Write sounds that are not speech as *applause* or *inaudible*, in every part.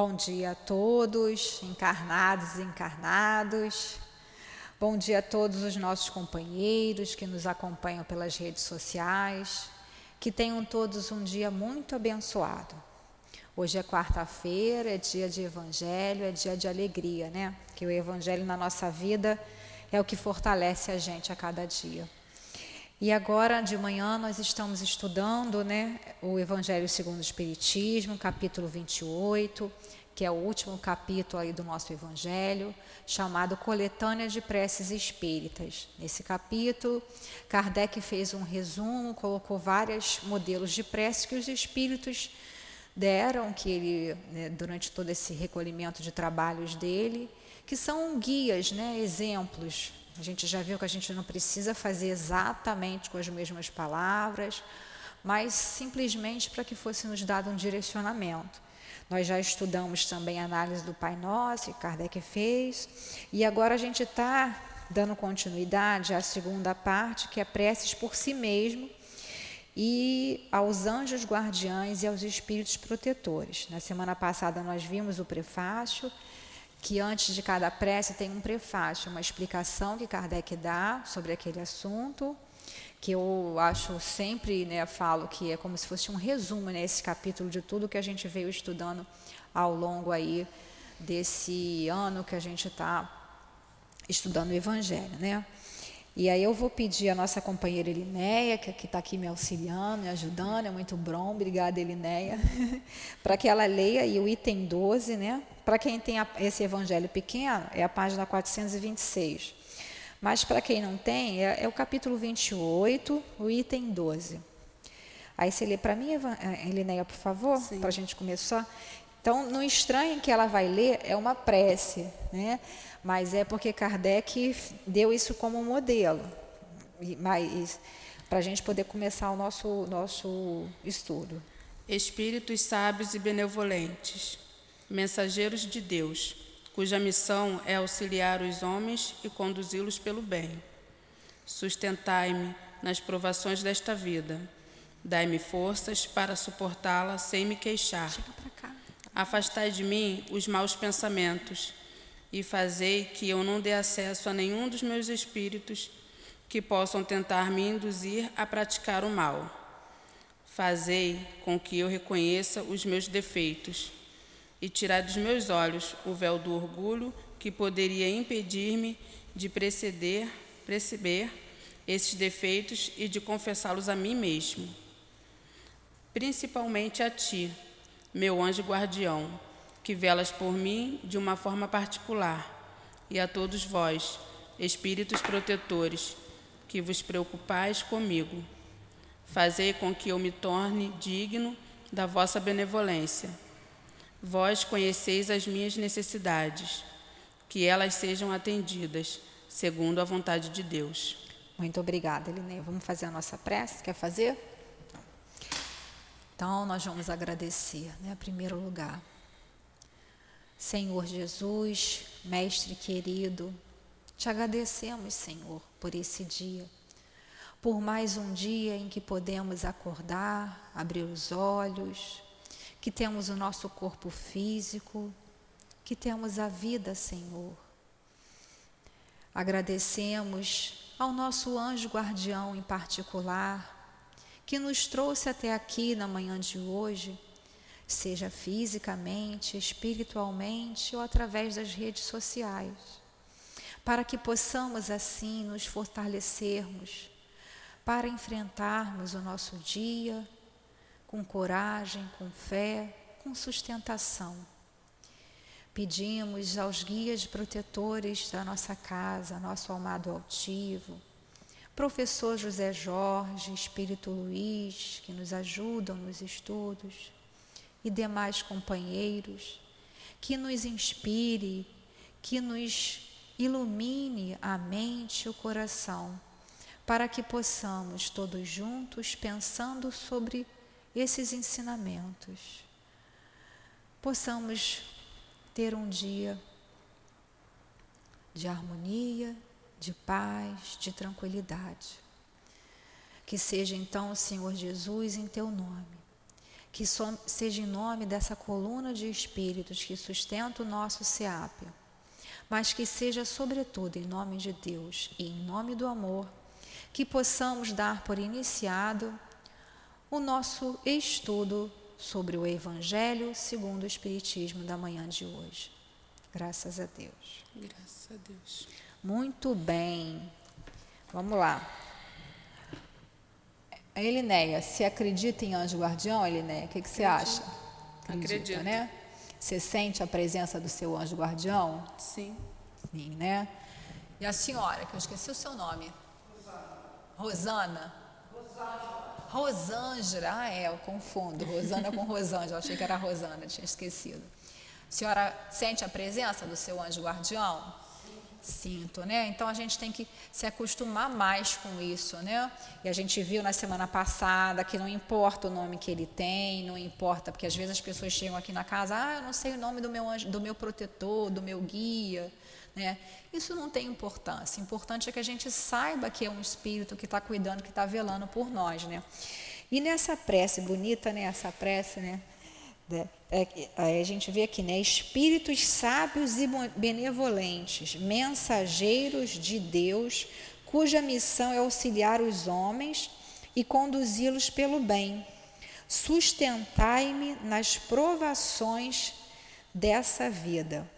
Bom dia a todos, encarnados e encarnados. Bom dia a todos os nossos companheiros que nos acompanham pelas redes sociais. Que tenham todos um dia muito abençoado. Hoje é quarta-feira, é dia de evangelho, é dia de alegria, né? Que o evangelho na nossa vida é o que fortalece a gente a cada dia. E agora de manhã nós estamos estudando né, o Evangelho segundo o Espiritismo, capítulo 28, que é o último capítulo aí do nosso Evangelho, chamado Coletânea de Preces Espíritas. Nesse capítulo, Kardec fez um resumo, colocou vários modelos de preces que os espíritos deram, que ele, né, durante todo esse recolhimento de trabalhos dele, que são guias, né, exemplos a gente já viu que a gente não precisa fazer exatamente com as mesmas palavras, mas simplesmente para que fosse nos dado um direcionamento. Nós já estudamos também a análise do Pai Nosso, que Kardec fez, e agora a gente está dando continuidade à segunda parte, que é preces por si mesmo e aos anjos guardiães e aos espíritos protetores. Na semana passada nós vimos o prefácio que antes de cada prece tem um prefácio, uma explicação que Kardec dá sobre aquele assunto, que eu acho sempre, né, falo que é como se fosse um resumo nesse né, capítulo de tudo que a gente veio estudando ao longo aí desse ano que a gente está estudando o Evangelho, né? E aí eu vou pedir a nossa companheira Elinéia, que está aqui me auxiliando, me ajudando, é muito bom, obrigada Elinéia, *laughs* para que ela leia aí o item 12, né? Para quem tem esse evangelho pequeno, é a página 426. Mas para quem não tem, é, é, o capítulo 28, o item 12. Aí você lê para mim, eh, Elinéia, por favor, para a gente começar. Então, não estranhe que ela vai ler, é uma prece, né? mas é porque Kardec deu isso como modelo. Mas para a gente poder começar o nosso, nosso estudo. Espíritos sábios e benevolentes mensageiros de Deus, cuja missão é auxiliar os homens e conduzi-los pelo bem. Sustentai-me nas provações desta vida. Dai-me forças para suportá-la sem me queixar. Afastai de mim os maus pensamentos e fazei que eu não dê acesso a nenhum dos meus espíritos que possam tentar me induzir a praticar o mal. Fazei com que eu reconheça os meus defeitos e tirar dos meus olhos o véu do orgulho que poderia impedir-me de preceder, perceber esses defeitos e de confessá-los a mim mesmo. Principalmente a ti, meu anjo guardião, que velas por mim de uma forma particular, e a todos vós, espíritos protetores, que vos preocupais comigo. Fazei com que eu me torne digno da vossa benevolência Vós conheceis as minhas necessidades, que elas sejam atendidas, segundo a vontade de Deus. Muito obrigada, Elinê. Vamos fazer a nossa prece? Quer fazer? Então, nós vamos agradecer, né, em primeiro lugar. Senhor Jesus, Mestre querido, te agradecemos, Senhor, por esse dia, por mais um dia em que podemos acordar, abrir os olhos, que temos o nosso corpo físico, que temos a vida, Senhor. Agradecemos ao nosso anjo guardião em particular, que nos trouxe até aqui na manhã de hoje, seja fisicamente, espiritualmente ou através das redes sociais, para que possamos assim nos fortalecermos para enfrentarmos o nosso dia com coragem, com fé, com sustentação. Pedimos aos guias protetores da nossa casa, nosso amado altivo, professor José Jorge, Espírito Luiz, que nos ajudam nos estudos, e demais companheiros, que nos inspire, que nos ilumine a mente e o coração, para que possamos todos juntos, pensando sobre esses ensinamentos, possamos ter um dia de harmonia, de paz, de tranquilidade. Que seja então, Senhor Jesus, em teu nome, que seja em nome dessa coluna de espíritos que sustenta o nosso SEAP, mas que seja, sobretudo, em nome de Deus e em nome do amor, que possamos dar por iniciado o nosso estudo sobre o Evangelho segundo o Espiritismo da manhã de hoje. Graças a Deus. Graças a Deus. Muito bem. Vamos lá. Elinéia, se acredita em anjo guardião, Elinéia, o que, que você acha? Acredita, Acredito. né? Você sente a presença do seu anjo guardião? Sim. Sim, né? E a senhora, que eu esqueci o seu nome. Rosana. Rosana. Rosângela. Ah, é, eu confundo. Rosana com Rosângela. Achei que era Rosana, tinha esquecido. A senhora sente a presença do seu anjo guardião? Sinto, né? Então a gente tem que se acostumar mais com isso, né? E a gente viu na semana passada que não importa o nome que ele tem, não importa, porque às vezes as pessoas chegam aqui na casa, ah, eu não sei o nome do meu anjo, do meu protetor, do meu guia, né? Isso não tem importância. O importante é que a gente saiba que é um espírito que está cuidando, que está velando por nós, né? E nessa prece bonita, né? Essa prece, né? É, é, a gente vê aqui, né? Espíritos sábios e benevolentes, mensageiros de Deus, cuja missão é auxiliar os homens e conduzi-los pelo bem. Sustentai-me nas provações dessa vida.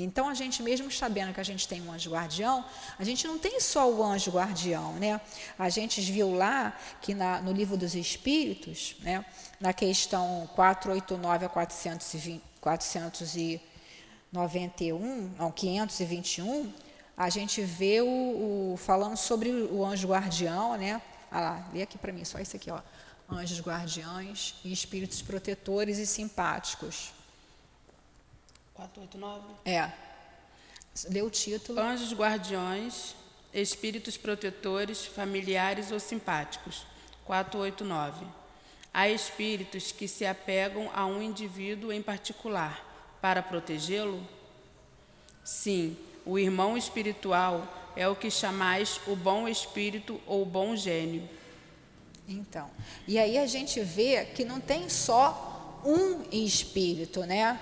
Então, a gente, mesmo sabendo que a gente tem um anjo guardião, a gente não tem só o anjo guardião, né? A gente viu lá que na, no livro dos Espíritos, né, na questão 489 a 420, 491, não, 521, a gente vê o, o, falando sobre o anjo guardião, né? Ah lá, lê aqui para mim, só isso aqui, ó. Anjos guardiães e espíritos protetores e simpáticos. 489? É. Lê o título. Anjos guardiões, espíritos protetores, familiares ou simpáticos. 489. Há espíritos que se apegam a um indivíduo em particular para protegê-lo? Sim, o irmão espiritual é o que chamais o bom espírito ou bom gênio. Então, e aí a gente vê que não tem só um espírito, né?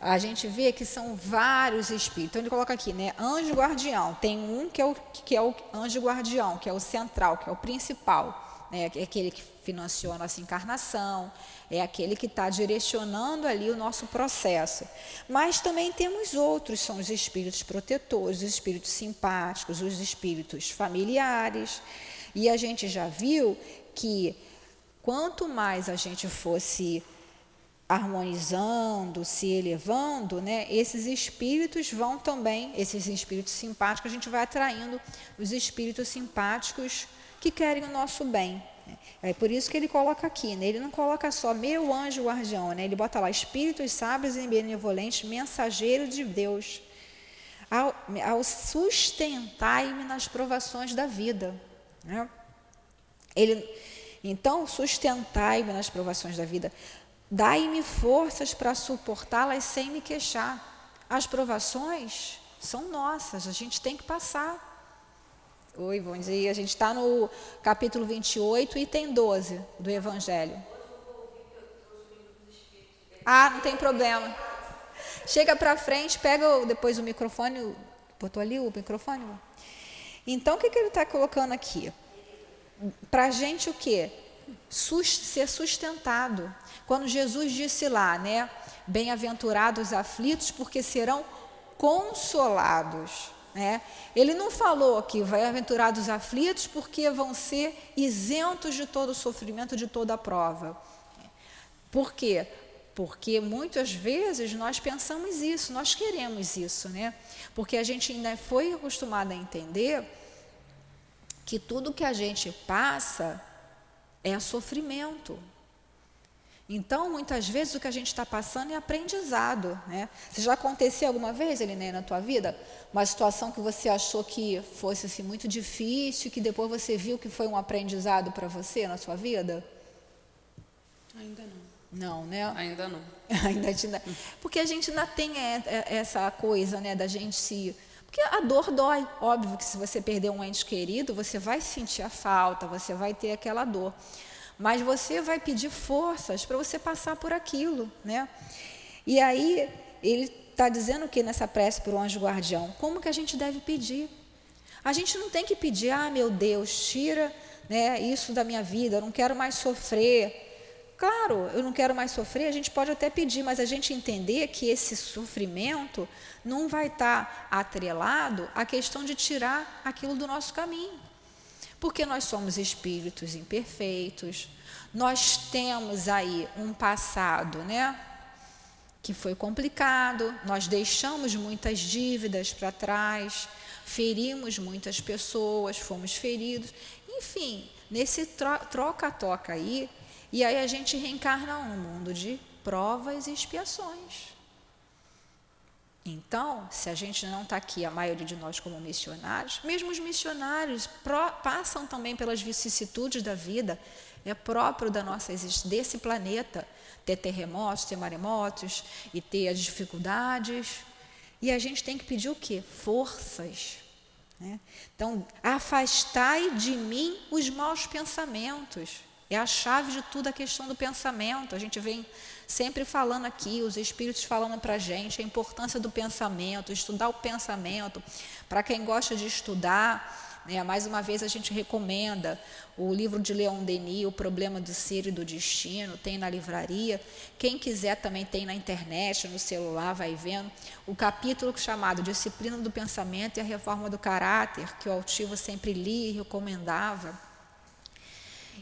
a gente vê que são vários espíritos. Então ele coloca aqui, né? Anjo guardião. Tem um que é o, que é o anjo guardião, que é o central, que é o principal. Né? É aquele que financiou a nossa encarnação, é aquele que está direcionando ali o nosso processo. Mas também temos outros, são os espíritos protetores, os espíritos simpáticos, os espíritos familiares. E a gente já viu que quanto mais a gente fosse harmonizando, se elevando, né, esses espíritos vão também, esses espíritos simpáticos, a gente vai atraindo os espíritos simpáticos que querem o nosso bem. É por isso que ele coloca aqui, né? ele não coloca só meu anjo guardião, né? ele bota lá espíritos sábios e benevolentes, mensageiros de Deus, ao, ao sustentar-me nas provações da vida. Né? Ele, então, sustentai-me nas provações da vida. Dai-me forças para suportá-las sem me queixar. As provações são nossas, a gente tem que passar. Oi, bom dia. A gente está no capítulo 28, item 12 do Evangelho. Ah, não tem problema. Chega para frente, pega depois o microfone. Botou ali o microfone? Então, o que, que ele está colocando aqui? Para a gente o quê? ser sustentado. Quando Jesus disse lá, né? Bem-aventurados aflitos, porque serão consolados. Né? Ele não falou que bem-aventurados aflitos, porque vão ser isentos de todo o sofrimento, de toda a prova. Por quê? Porque muitas vezes nós pensamos isso, nós queremos isso, né? Porque a gente ainda foi acostumado a entender que tudo que a gente passa é sofrimento. Então, muitas vezes o que a gente está passando é aprendizado. Né? Se já aconteceu alguma vez, Eliné, na tua vida, uma situação que você achou que fosse assim, muito difícil, que depois você viu que foi um aprendizado para você na sua vida? Ainda não. Não, né? Ainda não. *laughs* ainda, ainda, porque a gente ainda tem essa coisa, né, da gente se porque a dor dói. Óbvio que se você perder um ente querido, você vai sentir a falta, você vai ter aquela dor. Mas você vai pedir forças para você passar por aquilo, né? E aí ele está dizendo que nessa prece para o anjo guardião, como que a gente deve pedir? A gente não tem que pedir, ah, meu Deus, tira né, isso da minha vida, eu não quero mais sofrer. Claro, eu não quero mais sofrer, a gente pode até pedir, mas a gente entender que esse sofrimento não vai estar atrelado à questão de tirar aquilo do nosso caminho. Porque nós somos espíritos imperfeitos, nós temos aí um passado, né? Que foi complicado, nós deixamos muitas dívidas para trás, ferimos muitas pessoas, fomos feridos, enfim, nesse troca-toca aí, e aí a gente reencarna um mundo de provas e expiações. Então, se a gente não está aqui, a maioria de nós como missionários, mesmo os missionários passam também pelas vicissitudes da vida, é próprio da nossa existência, desse planeta, ter terremotos, ter maremotos e ter as dificuldades. E a gente tem que pedir o quê? Forças. Né? Então, afastai de mim os maus pensamentos. É a chave de tudo a questão do pensamento. A gente vem sempre falando aqui, os espíritos falando para a gente a importância do pensamento, estudar o pensamento. Para quem gosta de estudar, né, mais uma vez a gente recomenda o livro de Leon Denis, O Problema do Ser e do Destino, tem na livraria. Quem quiser também tem na internet, no celular, vai vendo. O capítulo chamado Disciplina do Pensamento e a Reforma do Caráter, que o Altivo sempre lia e recomendava.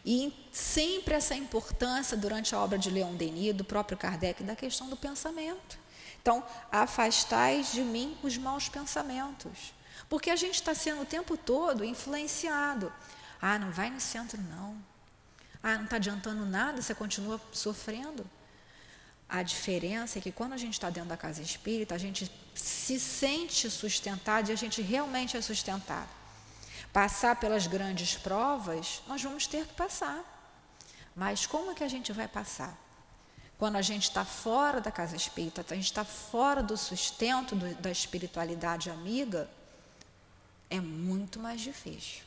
E sempre essa importância durante a obra de Leon Denis, do próprio Kardec, da questão do pensamento. Então, afastais de mim os maus pensamentos. Porque a gente está sendo o tempo todo influenciado. Ah, não vai no centro, não. Ah, não está adiantando nada, você continua sofrendo. A diferença é que quando a gente está dentro da casa espírita, a gente se sente sustentado e a gente realmente é sustentado passar pelas grandes provas, nós vamos ter que passar. Mas como é que a gente vai passar? Quando a gente está fora da casa espírita, a gente está fora do sustento do, da espiritualidade amiga, é muito mais difícil.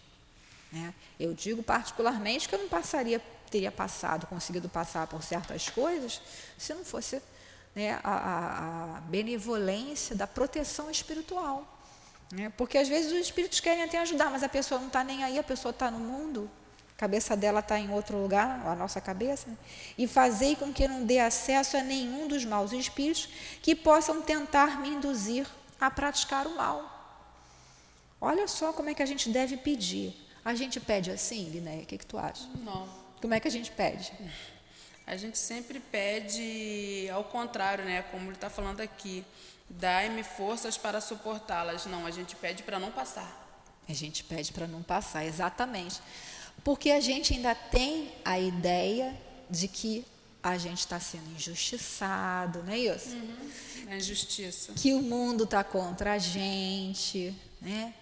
Né? Eu digo particularmente que eu não passaria, teria passado, conseguido passar por certas coisas, se não fosse né, a, a benevolência da proteção espiritual. Né? Porque às vezes os espíritos querem até ajudar, mas a pessoa não está nem aí, a pessoa está no mundo, a cabeça dela está em outro lugar, a nossa cabeça, né? e fazer com que não dê acesso a nenhum dos maus espíritos que possam tentar me induzir a praticar o mal. Olha só como é que a gente deve pedir. A gente pede assim, Linéia? O que, que tu acha? Não. Como é que a gente pede? A gente sempre pede ao contrário, né? Como ele está falando aqui. Dai-me forças para suportá-las. Não, a gente pede para não passar. A gente pede para não passar, exatamente. Porque a gente ainda tem a ideia de que a gente está sendo injustiçado, não é isso? Uhum. É injustiça. Que o mundo está contra a gente, né?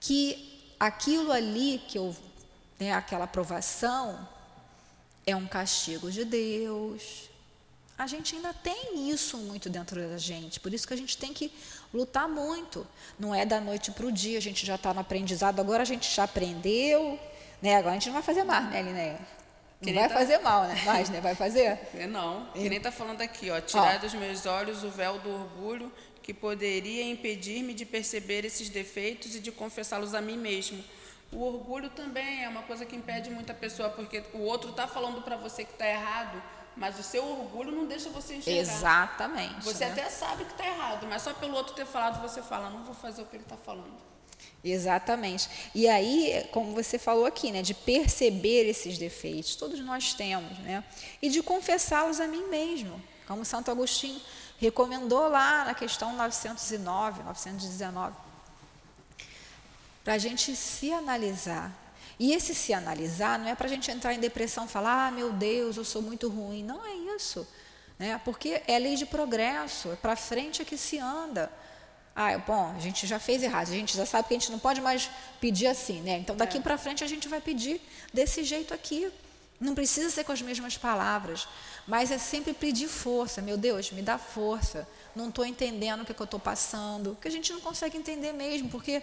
Que aquilo ali que eu, né, aquela aprovação é um castigo de Deus, a gente ainda tem isso muito dentro da gente, por isso que a gente tem que lutar muito. Não é da noite para o dia, a gente já está no aprendizado, agora a gente já aprendeu, né? agora a gente não vai fazer mais, né, Linéia? Não vai tá... fazer mal, né? Mais, né? Vai fazer? *laughs* É, não. Que nem está falando aqui, ó. Tirar ó. dos meus olhos o véu do orgulho que poderia impedir-me de perceber esses defeitos e de confessá-los a mim mesmo. O orgulho também é uma coisa que impede muita pessoa, porque o outro está falando para você que está errado, mas o seu orgulho não deixa você enxergar. Exatamente. Você né? até sabe que está errado, mas só pelo outro ter falado você fala, não vou fazer o que ele está falando. Exatamente. E aí, como você falou aqui, né, de perceber esses defeitos, todos nós temos, né, e de confessá-los a mim mesmo, como Santo Agostinho recomendou lá na questão 909, 919, para a gente se analisar, e esse se analisar não é para a gente entrar em depressão falar, ah, meu Deus, eu sou muito ruim. Não é isso. Né? Porque é lei de progresso, é para frente é que se anda. Ah, bom, a gente já fez errado, a gente já sabe que a gente não pode mais pedir assim, né? Então daqui é. para frente a gente vai pedir desse jeito aqui. Não precisa ser com as mesmas palavras, mas é sempre pedir força. Meu Deus, me dá força. Não estou entendendo o que, é que eu estou passando, que a gente não consegue entender mesmo, porque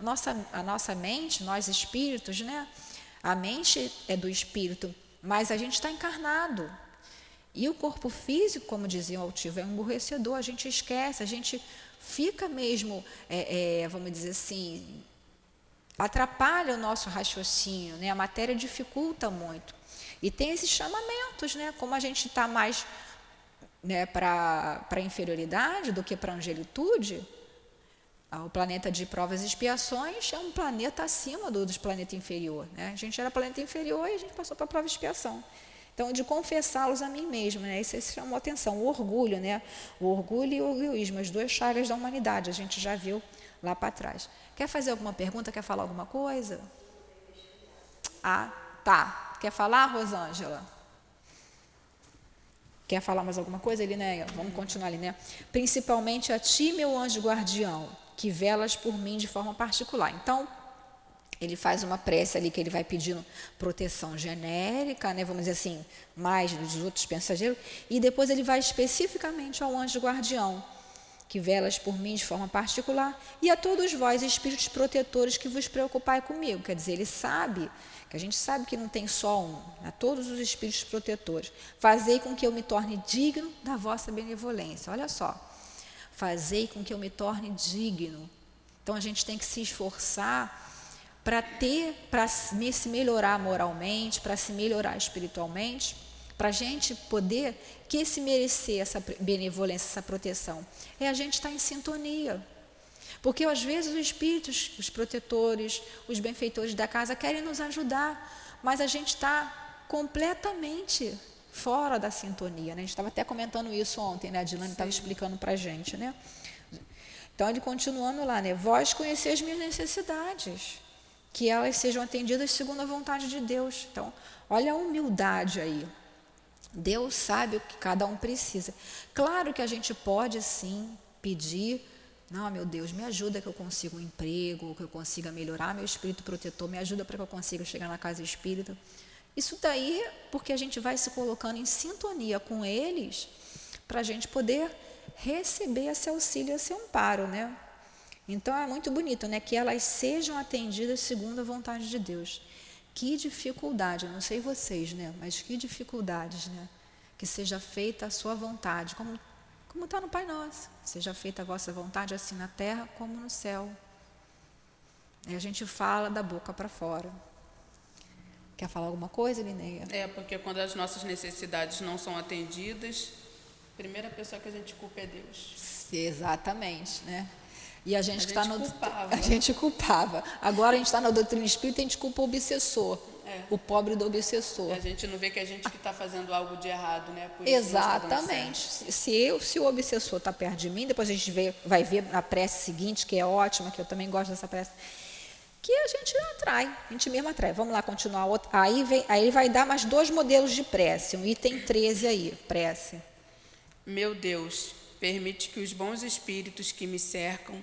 nossa, a nossa mente, nós espíritos, né? A mente é do espírito, mas a gente está encarnado. E o corpo físico, como dizia o altivo, é emburrecedor, a gente esquece, a gente fica mesmo, é, é, vamos dizer assim, atrapalha o nosso raciocínio, né? a matéria dificulta muito. E tem esses chamamentos, né? como a gente está mais né, para a inferioridade do que para a angelitude, o planeta de provas e expiações é um planeta acima do, dos planetas inferior. Né? A gente era planeta inferior e a gente passou para a prova e expiação. Então, de confessá-los a mim mesmo, né? isso, isso chamou atenção. O orgulho, né? o orgulho e o egoísmo, as duas chagas da humanidade, a gente já viu lá para trás. Quer fazer alguma pergunta? Quer falar alguma coisa? Ah, tá. Quer falar, Rosângela? Quer falar mais alguma coisa, Linéia? Vamos continuar, Linéia. Principalmente a ti, meu anjo guardião, que velas por mim de forma particular. Então, ele faz uma prece ali que ele vai pedindo proteção genérica, né, vamos dizer assim, mais dos outros pensageiros, e depois ele vai especificamente ao anjo guardião, que velas por mim de forma particular, e a todos vós, espíritos protetores, que vos preocupai comigo. Quer dizer, ele sabe, que a gente sabe que não tem só um, a todos os espíritos protetores. Fazei com que eu me torne digno da vossa benevolência. Olha só, fazei com que eu me torne digno. Então a gente tem que se esforçar para ter, para se melhorar moralmente, para se melhorar espiritualmente, para a gente poder que se merecer essa benevolência, essa proteção, é a gente estar em sintonia. Porque às vezes os espíritos, os protetores, os benfeitores da casa querem nos ajudar, mas a gente está completamente fora da sintonia. Né? A gente estava até comentando isso ontem, né? a Dilane estava explicando para a gente. Né? Então, ele continuando lá, né? Vós conheceis as minhas necessidades que elas sejam atendidas segundo a vontade de Deus. Então, olha a humildade aí. Deus sabe o que cada um precisa. Claro que a gente pode sim pedir, não, meu Deus, me ajuda que eu consiga um emprego, que eu consiga melhorar meu espírito protetor, me ajuda para que eu consiga chegar na casa espírita. Isso daí porque a gente vai se colocando em sintonia com eles para a gente poder receber esse auxílio, esse amparo, né? Então é muito bonito, né? Que elas sejam atendidas segundo a vontade de Deus. Que dificuldade, não sei vocês, né? Mas que dificuldades, né? Que seja feita a sua vontade, como como está no Pai Nosso. Seja feita a vossa vontade, assim na terra como no céu. E a gente fala da boca para fora. Quer falar alguma coisa, Lineia? É, porque quando as nossas necessidades não são atendidas, a primeira pessoa que a gente culpa é Deus. Exatamente, né? E a gente está no. Culpava. *laughs* A gente culpava. Agora a gente está na doutrina espírita e a gente culpa o obsessor. É. O pobre do obsessor. A gente não vê que a gente que está fazendo algo de errado, né? Por Exatamente. Se eu, se o obsessor está perto de mim, depois a gente vê, vai ver na prece seguinte, que é ótima, que eu também gosto dessa prece, que a gente atrai, a gente mesmo atrai. Vamos lá continuar. Aí, vem, aí ele vai dar mais dois modelos de prece, um item 13 aí, prece. Meu Deus, permite que os bons espíritos que me cercam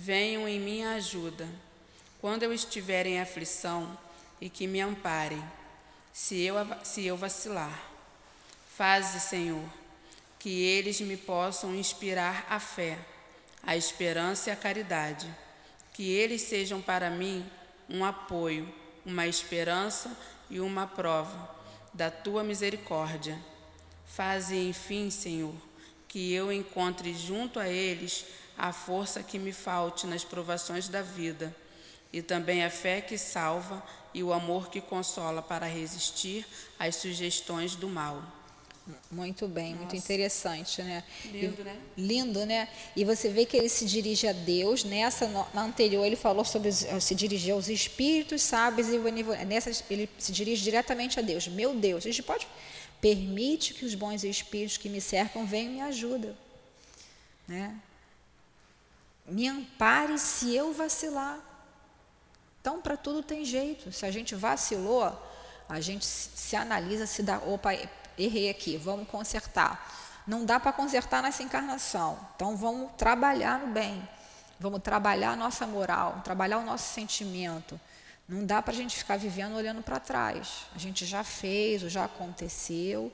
venham em minha ajuda, quando eu estiver em aflição, e que me amparem, se eu, se eu vacilar. Faze, Senhor, que eles me possam inspirar a fé, a esperança e a caridade, que eles sejam para mim um apoio, uma esperança e uma prova da tua misericórdia. Faze, enfim, Senhor, que eu encontre junto a eles a força que me falte nas provações da vida, e também a fé que salva e o amor que consola para resistir às sugestões do mal. Muito bem, Nossa. muito interessante, né? Lindo, né? Lindo, né? E você vê que ele se dirige a Deus. Nessa, na anterior, ele falou sobre se dirigir aos espíritos sábios e. Nessa, ele se dirige diretamente a Deus. Meu Deus, a gente pode permite que os bons espíritos que me cercam venham e me ajudem, né? Me ampare se eu vacilar. Então, para tudo tem jeito. Se a gente vacilou, a gente se analisa, se dá, opa, errei aqui, vamos consertar. Não dá para consertar nessa encarnação. Então, vamos trabalhar no bem. Vamos trabalhar a nossa moral, trabalhar o nosso sentimento. Não dá para a gente ficar vivendo olhando para trás. A gente já fez, já aconteceu,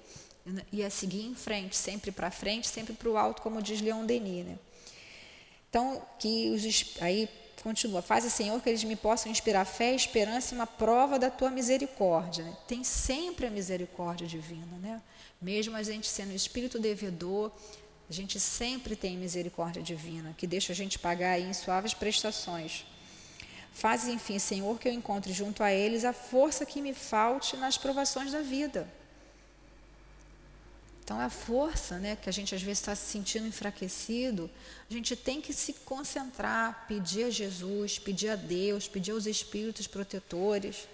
e é seguir em frente, sempre para frente, sempre para o alto, como diz Leon Denis. Né? Então, que os, aí continua, faz, Senhor, que eles me possam inspirar fé, esperança e uma prova da tua misericórdia. Né? Tem sempre a misericórdia divina, né? Mesmo a gente sendo espírito devedor, a gente sempre tem misericórdia divina, que deixa a gente pagar em suaves prestações. Faz, enfim, Senhor, que eu encontre junto a eles a força que me falte nas provações da vida. Então, a força né, que a gente às vezes está se sentindo enfraquecido, a gente tem que se concentrar, pedir a Jesus, pedir a Deus, pedir aos espíritos protetores.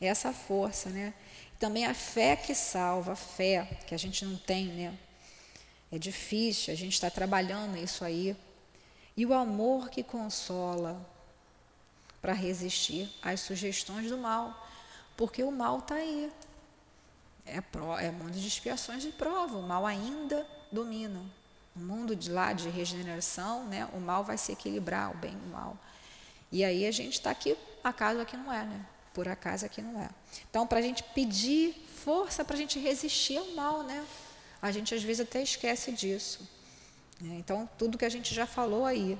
Essa força, né? Também a fé que salva, a fé que a gente não tem, né? É difícil, a gente está trabalhando isso aí. E o amor que consola para resistir às sugestões do mal, porque o mal está aí. É, pro, é mundo de expiações de prova, o mal ainda domina. No mundo de lá de regeneração, né, o mal vai se equilibrar, o bem e o mal. E aí a gente está aqui, acaso aqui não é, né? Por acaso aqui não é. Então, para a gente pedir força para a gente resistir ao mal, né? A gente às vezes até esquece disso. Né? Então, tudo que a gente já falou aí,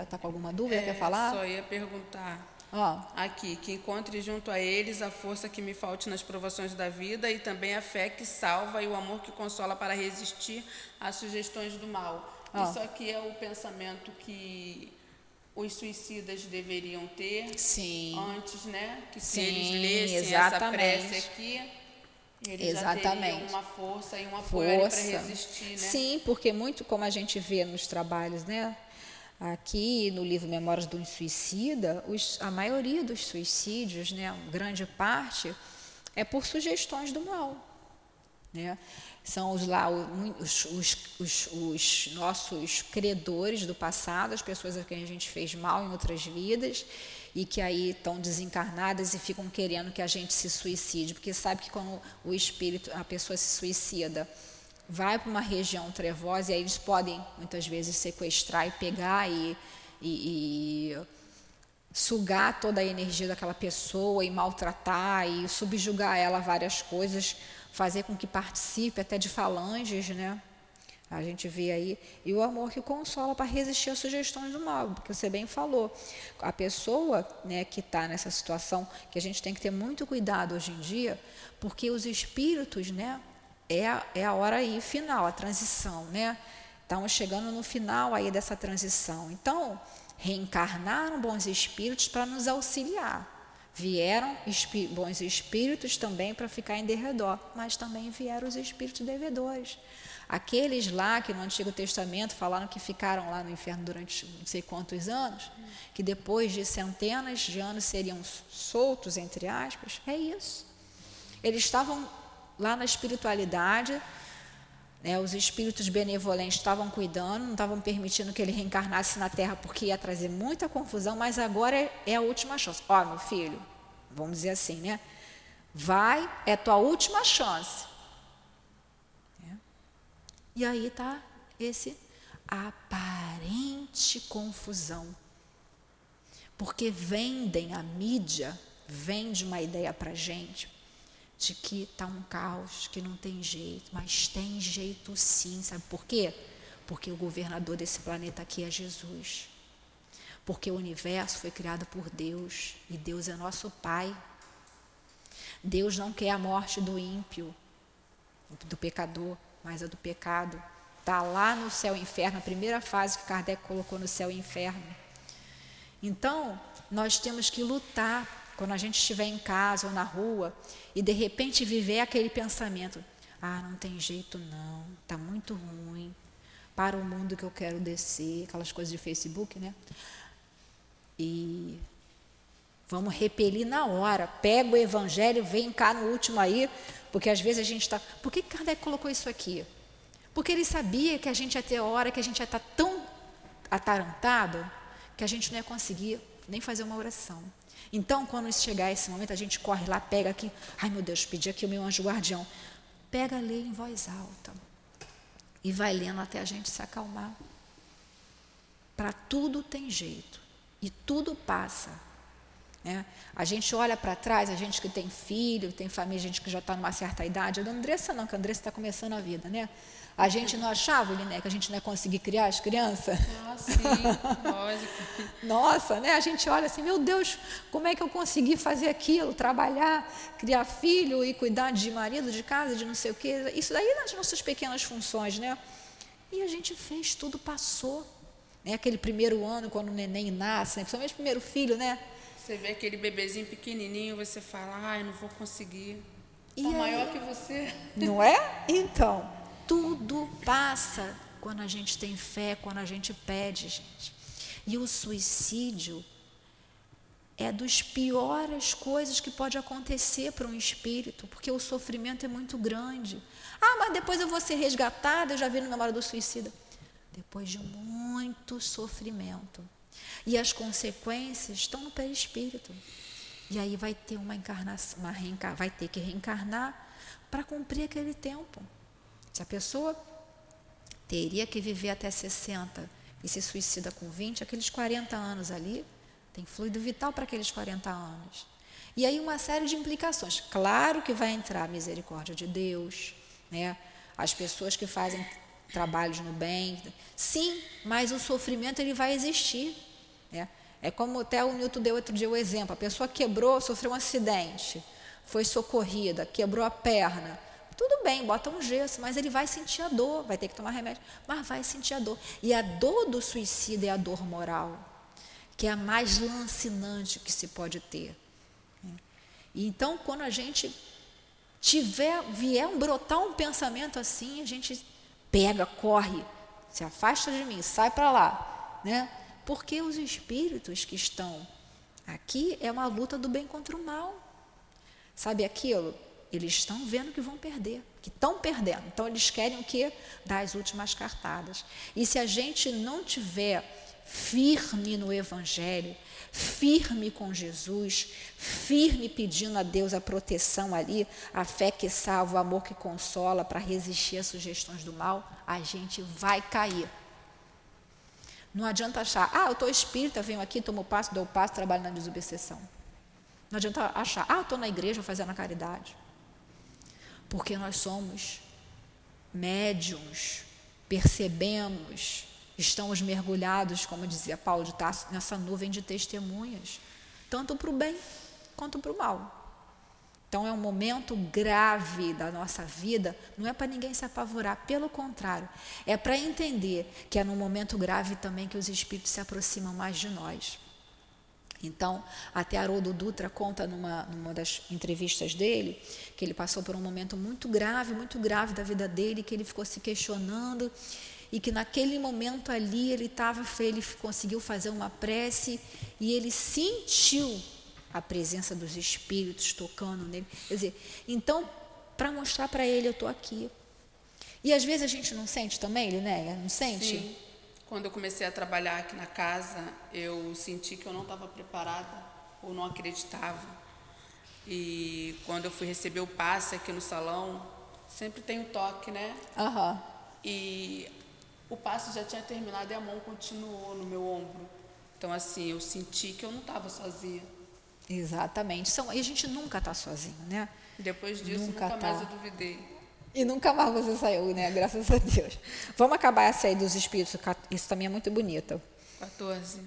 está com alguma dúvida? É, quer falar? Só ia perguntar Ó. Aqui, que encontre junto a eles a força que me falte nas provações da vida e também a fé que salva e o amor que consola para resistir às sugestões do mal. Ó. Isso aqui é o pensamento que os suicidas deveriam ter Sim. antes, né? Que se Sim, eles lessem exatamente. essa prece aqui, eles exatamente. uma força e um apoio para resistir, né? Sim, porque muito como a gente vê nos trabalhos, né? Aqui no livro Memórias do Suicida, os, a maioria dos suicídios, né, grande parte, é por sugestões do mal. Né? São os, lá, os, os, os, nossos credores do passado, as pessoas a quem a gente fez mal em outras vidas e que aí estão desencarnadas e ficam querendo que a gente se suicide, porque sabe que quando o espírito, a pessoa se suicida, vai para uma região trevosa e aí eles podem muitas vezes sequestrar e pegar e, e, e, sugar toda a energia daquela pessoa e maltratar e subjugar ela a várias coisas, fazer com que participe até de falanges, né? A gente vê aí. E o amor que consola para resistir às sugestões do mal, porque você bem falou. A pessoa né, que está nessa situação, que a gente tem que ter muito cuidado hoje em dia, porque os espíritos, né, é a, é a hora aí final, a transição, né? Estamos chegando no final aí dessa transição. Então, reencarnaram bons espíritos para nos auxiliar. Vieram bons espíritos também para ficar em derredor, mas também vieram os espíritos devedores. Aqueles lá que no Antigo Testamento falaram que ficaram lá no inferno durante não sei quantos anos, que depois de centenas de anos seriam soltos, entre aspas, é isso. Eles estavam lá na espiritualidade, né, os espíritos benevolentes estavam cuidando, não estavam permitindo que ele reencarnasse na Terra porque ia trazer muita confusão, mas agora é, é a última chance. Ó, meu filho, vamos dizer assim, né? Vai, é tua última chance. É. E aí está esse aparente confusão. Porque vendem a mídia, vende uma ideia para gente de que está um caos, que não tem jeito, mas tem jeito sim. Sabe por quê? Porque o governador desse planeta aqui é Jesus. Porque o universo foi criado por Deus e Deus é nosso Pai. Deus não quer a morte do ímpio, do pecador, mas a do pecado. Está lá no céu e inferno, a primeira fase que Kardec colocou no céu e inferno. Então, nós temos que lutar quando a gente estiver em casa ou na rua e de repente viver aquele pensamento: ah, não tem jeito não, está muito ruim, para o mundo que eu quero descer, aquelas coisas de Facebook, né? E vamos repelir na hora. Pega o evangelho, vem cá no último aí, porque às vezes a gente está. Por que Kardec colocou isso aqui? Porque ele sabia que a gente ia ter hora que a gente ia estar tá tão atarantado que a gente não ia conseguir nem fazer uma oração. Então, quando chegar esse momento, a gente corre lá, pega aqui, ai meu Deus, pedi aqui o meu anjo guardião. Pega, lê em voz alta. E vai lendo até a gente se acalmar. Para tudo tem jeito. E tudo passa. Né? A gente olha para trás, a gente que tem filho, tem família, a gente que já está numa certa idade. A Andressa não, que a Andressa está começando a vida, né? A gente não achava, né, que a gente não ia conseguir criar as crianças? Ah, sim, lógico. *laughs* Nossa, né? A gente olha assim, meu Deus, como é que eu consegui fazer aquilo, trabalhar, criar filho e cuidar de marido, de casa, de não sei o quê. Isso daí nas nossas pequenas funções, né? E a gente fez, tudo passou. Né? Aquele primeiro ano, quando o neném nasce, né? principalmente o primeiro filho, né? Você vê aquele bebezinho pequenininho, você fala, ai, não vou conseguir. E tá maior que você. Não é? Então, tudo passa quando a gente tem fé, quando a gente pede, gente. E o suicídio é dos piores coisas que pode acontecer para um espírito, porque o sofrimento é muito grande. Ah, mas depois eu vou ser resgatada, eu já vi no memória do suicida. Depois de muito sofrimento. E as consequências estão no perispírito. E aí vai ter uma encarnação, uma vai ter que reencarnar para cumprir aquele tempo. Se a pessoa teria que viver até 60 e se suicida com 20, aqueles 40 anos ali, tem fluido vital para aqueles 40 anos. E aí uma série de implicações. Claro que vai entrar a misericórdia de Deus, né? as pessoas que fazem trabalhos no bem. Sim, mas o sofrimento ele vai existir. Né? É como até o Newton deu outro dia o exemplo. A pessoa quebrou, sofreu um acidente, foi socorrida, quebrou a perna. Tudo bem, bota um gesso, mas ele vai sentir a dor, vai ter que tomar remédio, mas vai sentir a dor. E a dor do suicídio é a dor moral, que é a mais lancinante que se pode ter. E então, quando a gente tiver, vier brotar um pensamento assim, a gente pega, corre, se afasta de mim, sai para lá, né? Porque os espíritos que estão aqui é uma luta do bem contra o mal. Sabe aquilo? Eles estão vendo que vão perder, que estão perdendo. Então eles querem o quê? Dar as últimas cartadas. E se a gente não tiver firme no evangelho, firme com Jesus, firme pedindo a Deus a proteção ali, a fé que salva, o amor que consola para resistir às sugestões do mal, a gente vai cair. Não adianta achar, ah, eu estou espírita, venho aqui, tomo passo, dou passo, trabalho na desobsessão. Não adianta achar, ah, estou na igreja fazendo a caridade porque nós somos médiums, percebemos, estamos mergulhados, como dizia Paulo de Tarso, nessa nuvem de testemunhas, tanto para o bem quanto para o mal. Então é um momento grave da nossa vida, não é para ninguém se apavorar, pelo contrário, é para entender que é num momento grave também que os espíritos se aproximam mais de nós. Então, até Haroldo Dutra conta numa, numa das entrevistas dele que ele passou por um momento muito grave, muito grave da vida dele, que ele ficou se questionando e que naquele momento ali ele estava, ele conseguiu fazer uma prece e ele sentiu a presença dos espíritos tocando nele. Quer dizer, então, para mostrar para ele, eu estou aqui. E às vezes a gente não sente também, Linéia? Não sente? Sim. Quando eu comecei a trabalhar aqui na casa, eu senti que eu não estava preparada ou não acreditava. E quando eu fui receber o passe aqui no salão, sempre tem o toque, né? Uhum. E o passe já tinha terminado e a mão continuou no meu ombro. Então, assim, eu senti que eu não estava sozinha. Exatamente. São, e a gente nunca está sozinho, né? Depois disso, nunca, nunca tá. mais eu duvidei. E nunca mais você saiu, né? Graças a Deus. Vamos acabar essa aí dos espíritos, isso também é muito bonito. 14.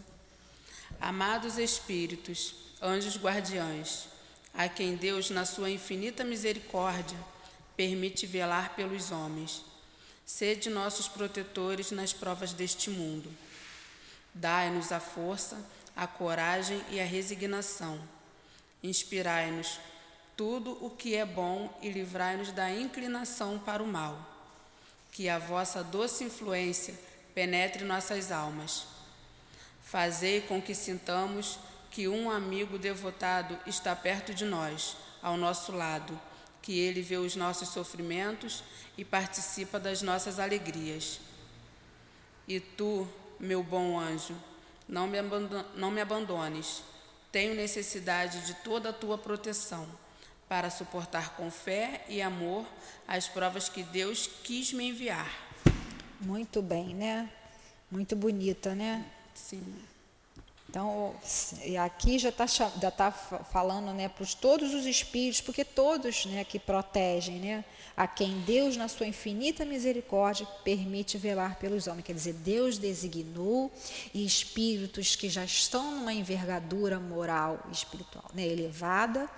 Amados espíritos, anjos guardiães, a quem Deus, na sua infinita misericórdia, permite velar pelos homens. Sede nossos protetores nas provas deste mundo. Dai-nos a força, a coragem e a resignação. Inspirai-nos tudo o que é bom e livrai-nos da inclinação para o mal. Que a vossa doce influência penetre nossas almas. Fazei com que sintamos que um amigo devotado está perto de nós, ao nosso lado, que ele vê os nossos sofrimentos e participa das nossas alegrias. E tu, meu bom anjo, não me, abandones. Tenho necessidade de toda a tua proteção para suportar com fé e amor as provas que Deus quis me enviar. Muito bem, né? Muito bonita, né? Sim. Então, aqui já está já tá falando né, para todos os espíritos, porque todos né, que protegem, né, a quem Deus, na sua infinita misericórdia, permite velar pelos homens. Quer dizer, Deus designou espíritos que já estão numa envergadura moral e espiritual né, elevada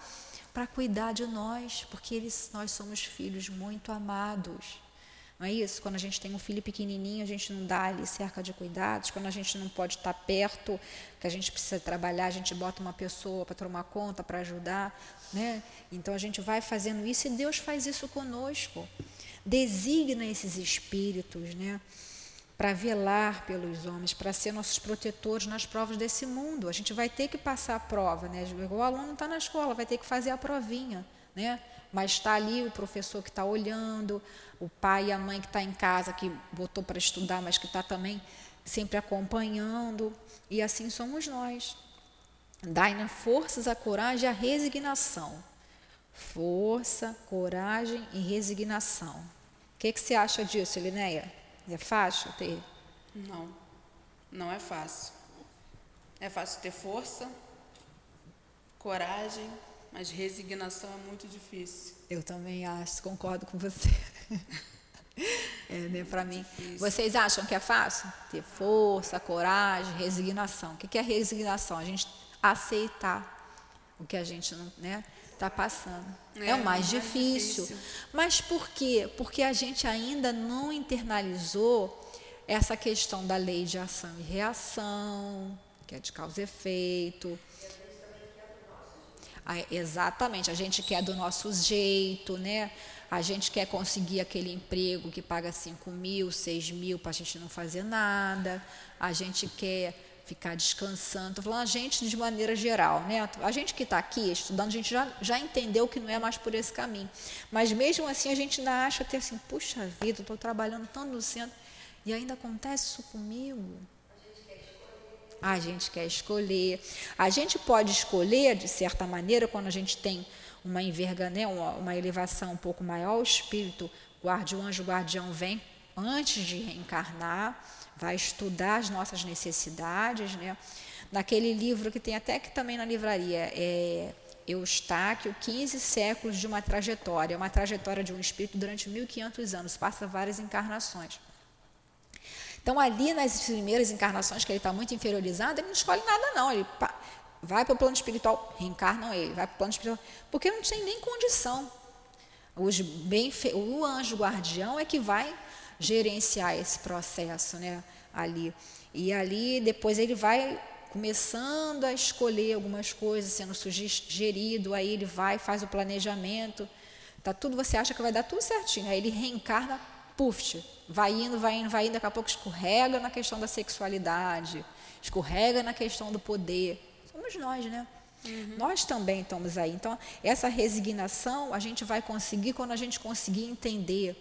para cuidar de nós, porque eles, nós somos filhos muito amados. Não é isso? Quando a gente tem um filho pequenininho, a gente não dá ali cerca de cuidados. Quando a gente não pode estar perto, que a gente precisa trabalhar, a gente bota uma pessoa para tomar conta, para ajudar. Né? Então a gente vai fazendo isso e Deus faz isso conosco. Designa esses espíritos né? Para velar pelos homens, para ser nossos protetores nas provas desse mundo. A gente vai ter que passar a prova. Né? O aluno está na escola, vai ter que fazer a provinha. Né? Mas está ali o professor que está olhando, o pai e a mãe que está em casa, que botou para estudar, mas que está também sempre acompanhando. E assim somos nós. Dai-na forças, a coragem e a resignação. Força, coragem e resignação. O que, que você acha disso, Linéia? É fácil ter? Não, não é fácil. É fácil ter força, coragem, mas resignação é muito difícil. Eu também acho, concordo com você. *laughs* É, né, para mim. Difícil. Vocês acham que é fácil? Ter força, coragem, resignação. O que é resignação? A gente aceitar o que a gente não né, está passando. É, é, o mais, mais difícil. difícil. Mas por quê? Porque a gente ainda não internalizou essa questão da lei de ação e reação, que é de causa e efeito. exatamente, a gente quer do nosso jeito, né? A gente quer conseguir aquele emprego que paga 5 mil, 6 mil para a gente não fazer nada. A gente quer ficar descansando. Estou falando a gente de maneira geral. Né? A gente que está aqui estudando, a gente já, já entendeu que não é mais por esse caminho. Mas mesmo assim a gente ainda acha até assim, puxa vida, estou trabalhando tanto no centro e ainda acontece isso comigo. A gente quer escolher. A gente pode escolher, de certa maneira, quando a gente tem uma enverga, né, uma, uma elevação um pouco maior, o espírito guardião, anjo guardião vem antes de reencarnar, vai estudar as nossas necessidades, né? Naquele livro que tem até que também na livraria, é Eustáquio, 15 séculos de uma trajetória, uma trajetória de um espírito durante 1500 anos, passa várias encarnações. Então, ali nas primeiras encarnações, que ele está muito interiorizado, ele não escolhe nada, não. Ele vai para o plano espiritual, reencarnam ele, vai para o plano espiritual, porque não tem nem condição. Os bem o anjo guardião é que vai gerenciar esse processo né, ali. E ali depois ele vai começando a escolher algumas coisas, sendo sugerido, aí ele vai, faz o planejamento, tá tudo, você acha que vai dar tudo certinho, aí ele reencarna, puf, vai indo, vai indo, vai indo, daqui a pouco escorrega na questão da sexualidade, escorrega na questão do poder, somos nós, né? Uhum. Nós também estamos aí. Então, essa resignação a gente vai conseguir quando a gente conseguir entender,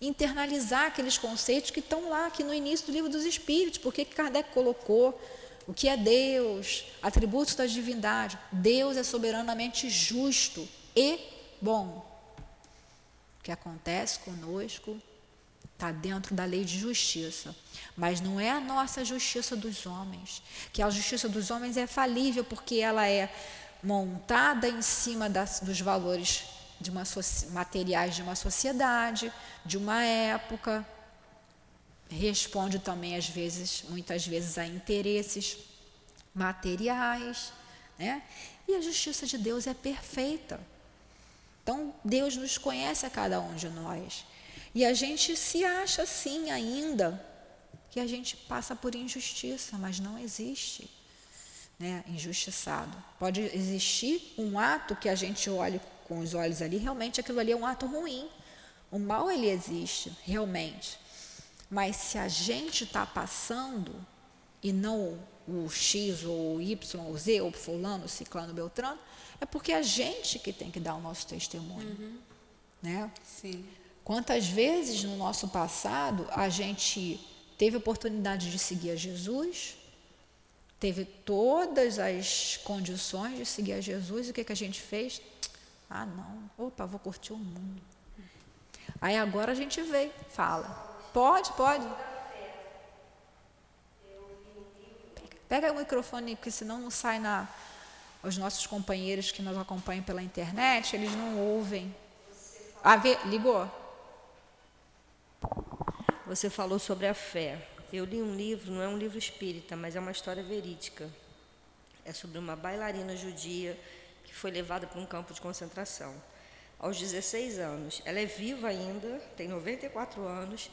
internalizar aqueles conceitos que estão lá, aqui no início do livro dos Espíritos, porque Kardec colocou o que é Deus, atributos da divindade. Deus é soberanamente justo e bom. O que acontece conosco está dentro da lei de justiça. Mas não é a nossa justiça dos homens. Que a justiça dos homens é falível porque ela é montada em cima das, dos valores de uma, materiais de uma sociedade, de uma época. Responde também, às vezes, muitas vezes, a interesses materiais. Né? E a justiça de Deus é perfeita. Então, Deus nos conhece a cada um de nós. E a gente se acha assim ainda, que a gente passa por injustiça, mas não existe né, injustiçado. Pode existir um ato que a gente olhe com os olhos ali, realmente aquilo ali é um ato ruim. O mal ele existe, realmente. Mas se a gente está passando e não o X ou o Y ou o Z ou fulano, ciclano, beltrano, é porque a gente que tem que dar o nosso testemunho. Uhum. Né? Sim. Quantas vezes no nosso passado a gente teve oportunidade de seguir a Jesus, teve todas as condições de seguir a Jesus, e o que, que a gente fez? Ah, não, opa, vou curtir o mundo. Aí agora a gente vê, fala, pode, pode. Pega o microfone, porque senão não sai na. Os nossos companheiros que nos acompanham pela internet, eles não ouvem. Ah, vê, ligou? Você falou sobre a fé. Eu li um livro, não é um livro espírita, mas é uma história verídica. É sobre uma bailarina judia foi levada para um campo de concentração. Aos 16 anos. Ela é viva ainda, tem 94 anos,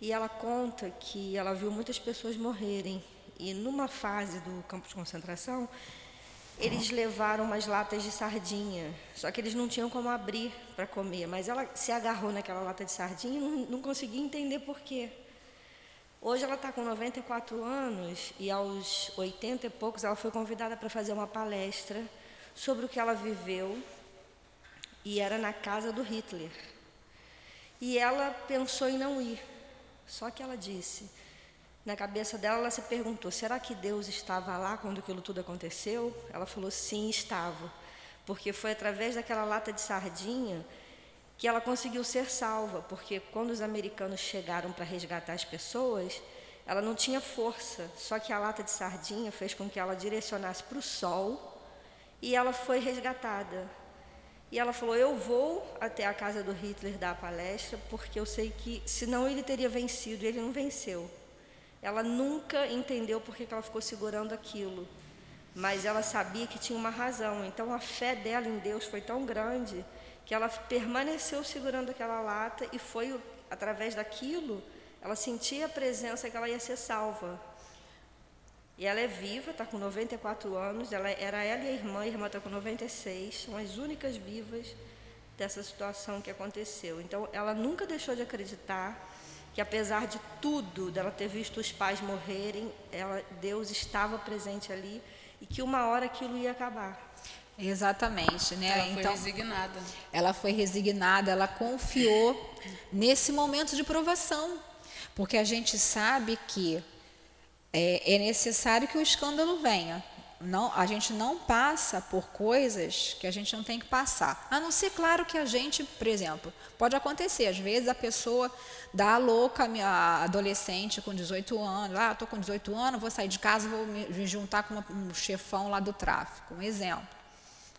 e ela conta que ela viu muitas pessoas morrerem. E numa fase do campo de concentração, eles levaram umas latas de sardinha, só que eles não tinham como abrir para comer, mas ela se agarrou naquela lata de sardinha e não, não conseguia entender por quê. Hoje ela está com 94 anos e aos 80 e poucos ela foi convidada para fazer uma palestra sobre o que ela viveu e era na casa do Hitler. E ela pensou em não ir, só que ela disse: na cabeça dela, ela se perguntou: será que Deus estava lá quando aquilo tudo aconteceu? Ela falou: sim, estava. Porque foi através daquela lata de sardinha que ela conseguiu ser salva. Porque quando os americanos chegaram para resgatar as pessoas, ela não tinha força. Só que a lata de sardinha fez com que ela direcionasse para o sol e ela foi resgatada. E ela falou: Eu vou até a casa do Hitler dar a palestra, porque eu sei que senão ele teria vencido, e ele não venceu. Ela nunca entendeu por que ela ficou segurando aquilo, mas ela sabia que tinha uma razão. Então a fé dela em Deus foi tão grande que ela permaneceu segurando aquela lata e foi através daquilo ela sentia a presença que ela ia ser salva. E ela é viva, está com 94 anos. Ela era ela e a irmã, a irmã está com 96. São as únicas vivas dessa situação que aconteceu. Então, ela nunca deixou de acreditar que apesar de tudo, dela ter visto os pais morrerem, ela, Deus estava presente ali e que uma hora aquilo ia acabar. Exatamente, né? Ela foi então, resignada. Ela foi resignada, ela confiou nesse momento de provação, porque a gente sabe que é, é necessário que o escândalo venha não, a gente não passa por coisas que a gente não tem que passar. A não ser, claro, que a gente, por exemplo, pode acontecer, às vezes a pessoa dá a louca, a adolescente com 18 anos, ah, estou com 18 anos, vou sair de casa, vou me juntar com um chefão lá do tráfico, um exemplo.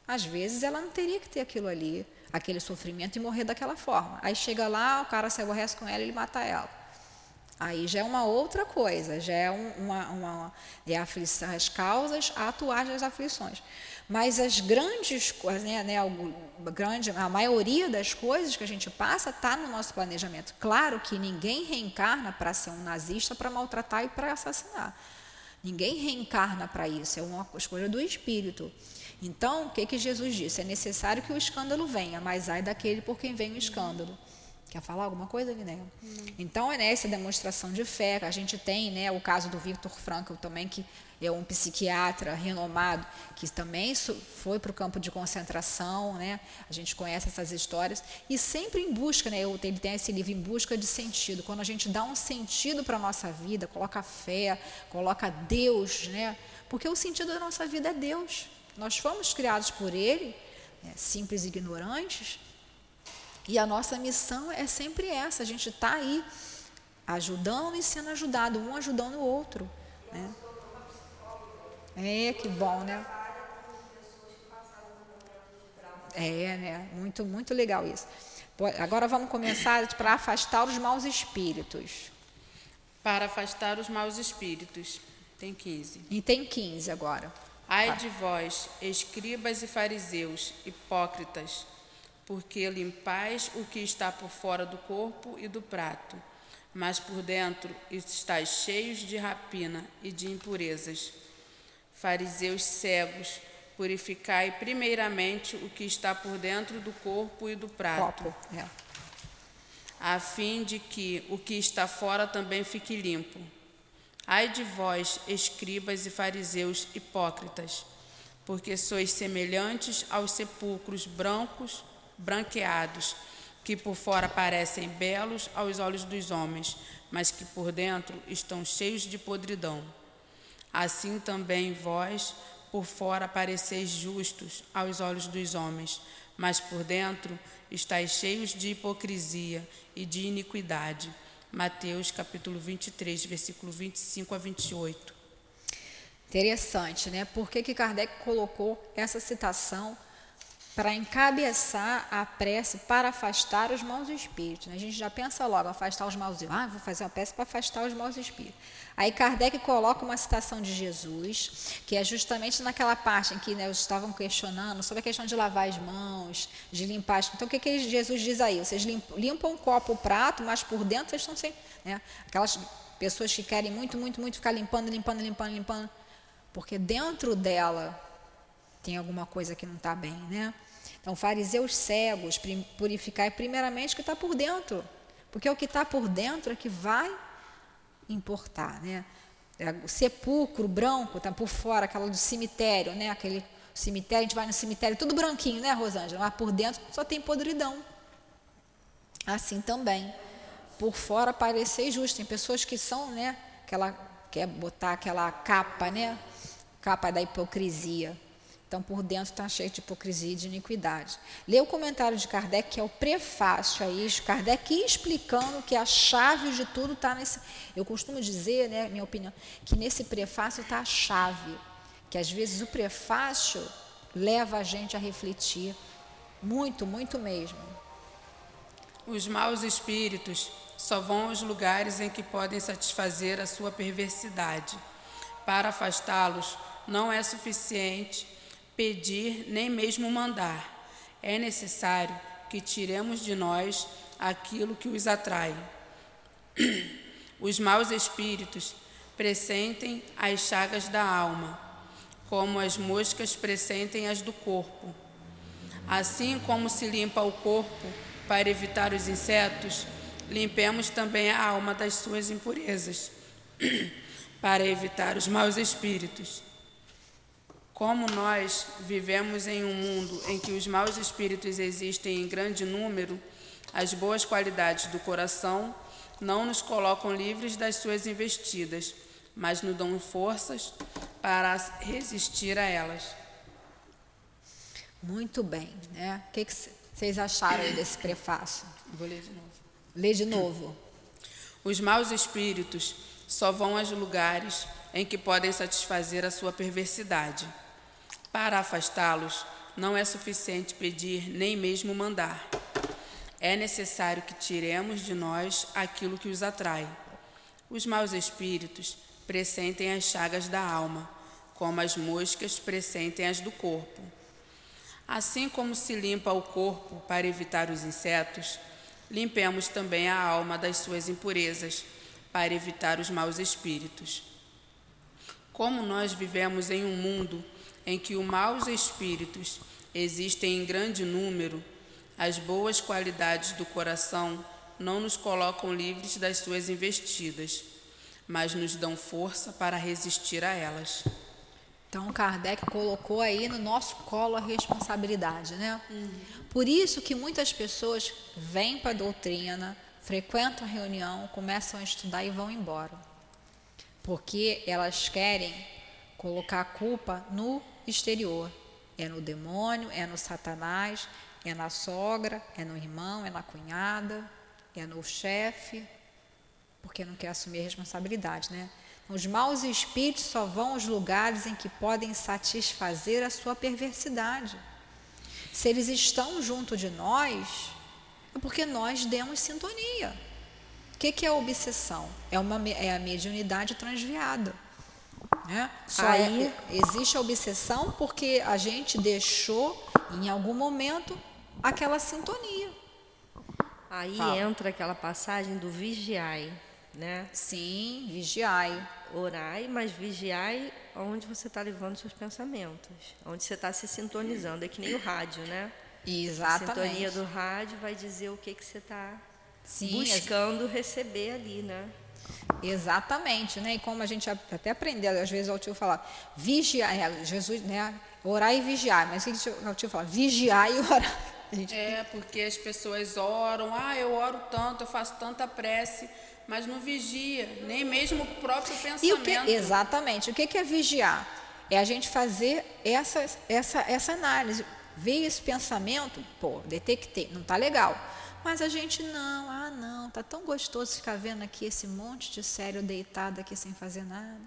Às vezes ela não teria que ter aquilo ali, aquele sofrimento e morrer daquela forma. Aí chega lá, o cara se aborrece com ela e ele mata ela. Aí já é uma outra coisa, já é uma, uma é aflição, as causas atuais das aflições. Mas as grandes coisas, né, né, a, maioria das coisas que a gente passa está no nosso planejamento. Claro que ninguém reencarna para ser um nazista, para maltratar e para assassinar. Ninguém reencarna para isso, é uma escolha do espírito. Então, o que, que Jesus disse? É necessário que o escândalo venha, mas ai daquele por quem vem o escândalo. Quer falar alguma coisa, Guilherme? Hum. Então, é nessa demonstração de fé a gente tem né, o caso do Victor Frankl também, que é um psiquiatra renomado, que também foi para o campo de concentração, né? a gente conhece essas histórias, e sempre em busca, né, ele tem esse livro, Em Busca de Sentido, quando a gente dá um sentido para a nossa vida, coloca fé, coloca Deus, né? porque o sentido da nossa vida é Deus. Nós fomos criados por Ele, né, simples e ignorantes, e a nossa missão é sempre essa, a gente está aí ajudando e sendo ajudado, um ajudando o outro. Né? É, que bom, né? É, né? Muito, muito legal isso. Agora vamos começar para afastar os maus espíritos. Para afastar os maus espíritos. Tem 15. E tem 15 agora. Ai de vós, escribas e fariseus, hipócritas, porque limpais o que está por fora do corpo e do prato, mas por dentro estáis cheios de rapina e de impurezas. Fariseus cegos, purificai primeiramente o que está por dentro do corpo e do prato, Copo, é. a fim de que o que está fora também fique limpo. Ai de vós, escribas e fariseus hipócritas, porque sois semelhantes aos sepulcros brancos branqueados, que por fora parecem belos aos olhos dos homens, mas que por dentro estão cheios de podridão. Assim também vós, por fora pareceis justos aos olhos dos homens, mas por dentro estáis cheios de hipocrisia e de iniquidade. Mateus capítulo 23, versículo 25 a 28. Interessante, né? Por que, que Kardec colocou essa citação para encabeçar a prece para afastar os maus espíritos. Né? A gente já pensa logo, afastar os maus espíritos. Ah, vou fazer uma prece para afastar os maus espíritos. Aí Kardec coloca uma citação de Jesus, que é justamente naquela parte em que né, estavam questionando sobre a questão de lavar as mãos, de limpar as... Então, o que, que Jesus diz aí? Vocês limpam, um copo, o prato, mas por dentro vocês estão sem... Né? Aquelas pessoas que querem muito, muito, muito ficar limpando, limpando, limpando, limpando, porque dentro dela tem alguma coisa que não está bem, né? Então, fariseus cegos, purificar primeiramente o que está por dentro, porque o que está por dentro é que vai importar, né? É, o sepulcro branco está por fora, aquela do cemitério, né? Aquele cemitério, a gente vai no cemitério tudo branquinho, né, Rosângela? Mas por dentro só tem podridão. Assim também. Por fora parecer justo. Tem pessoas que são, né? Aquela, quer botar aquela capa, né? Capa da hipocrisia. Então, por dentro está cheio de hipocrisia e de iniquidade. Lê o comentário de Kardec, que é o prefácio a isso. Kardec explicando que a chave de tudo está nesse. Eu costumo dizer, né, minha opinião, que nesse prefácio está a chave. Que às vezes o prefácio leva a gente a refletir. Muito, muito mesmo. Os maus espíritos só vão aos lugares em que podem satisfazer a sua perversidade. Para afastá-los, não é suficiente pedir nem mesmo mandar. É necessário que tiremos de nós aquilo que os atrai. *clears throat* Os maus espíritos pressentem as chagas da alma, como as moscas pressentem as do corpo. Assim como se limpa o corpo para evitar os insetos, limpemos também a alma das suas impurezas, *clears throat* para evitar os maus espíritos. Como nós vivemos em um mundo em que os maus espíritos existem em grande número, as boas qualidades do coração não nos colocam livres das suas investidas, mas nos dão forças para resistir a elas. Muito bem, né? O que, que vocês acharam desse prefácio? Vou ler de novo. Lê de novo. Os maus espíritos só vão aos lugares em que podem satisfazer a sua perversidade para afastá-los, não é suficiente pedir nem mesmo mandar. É necessário que tiremos de nós aquilo que os atrai. Os maus espíritos pressentem as chagas da alma, como as moscas pressentem as do corpo. Assim como se limpa o corpo para evitar os insetos, limpemos também a alma das suas impurezas, para evitar os maus espíritos. Como nós vivemos em um mundo em que os maus espíritos existem em grande número, as boas qualidades do coração não nos colocam livres das suas investidas, mas nos dão força para resistir a elas. Então Kardec colocou aí no nosso colo a responsabilidade, né? Uhum. Por isso que muitas pessoas vêm para a doutrina, frequentam a reunião, começam a estudar e vão embora. Porque elas querem colocar a culpa no exterior. É no demônio, é no Satanás, é na sogra, é no irmão, é na cunhada, é no chefe, porque não quer assumir a responsabilidade, né? Os maus espíritos só vão aos lugares em que podem satisfazer a sua perversidade. Se eles estão junto de nós, é porque nós demos sintonia. O que, é a obsessão? É, uma, é a mediunidade transviada. Né? Só Aí, é, existe a obsessão porque a gente deixou, em algum momento, aquela sintonia. Aí Fala. entra aquela passagem do vigiai, né? Sim, vigiai. Orai, mas vigiai onde você está levando seus pensamentos, onde você está se sintonizando. É que nem o rádio, né? Exatamente. A sintonia do rádio vai dizer o que, que você está buscando receber ali, né? Exatamente, né? E como a gente até aprendeu, às vezes o tio falar, vigiar, é, Jesus, né? Orar e vigiar, mas o tio fala? Vigiar e orar. Gente... É, porque as pessoas oram, ah, eu oro tanto, eu faço tanta prece, mas não vigia, nem mesmo o próprio pensamento. O que, exatamente. O que é vigiar? É a gente fazer essa, essa, essa análise. Veio esse pensamento, pô, detectei, não está legal. Mas a gente não, ah não, tá tão gostoso ficar vendo aqui esse monte de sério deitado aqui sem fazer nada.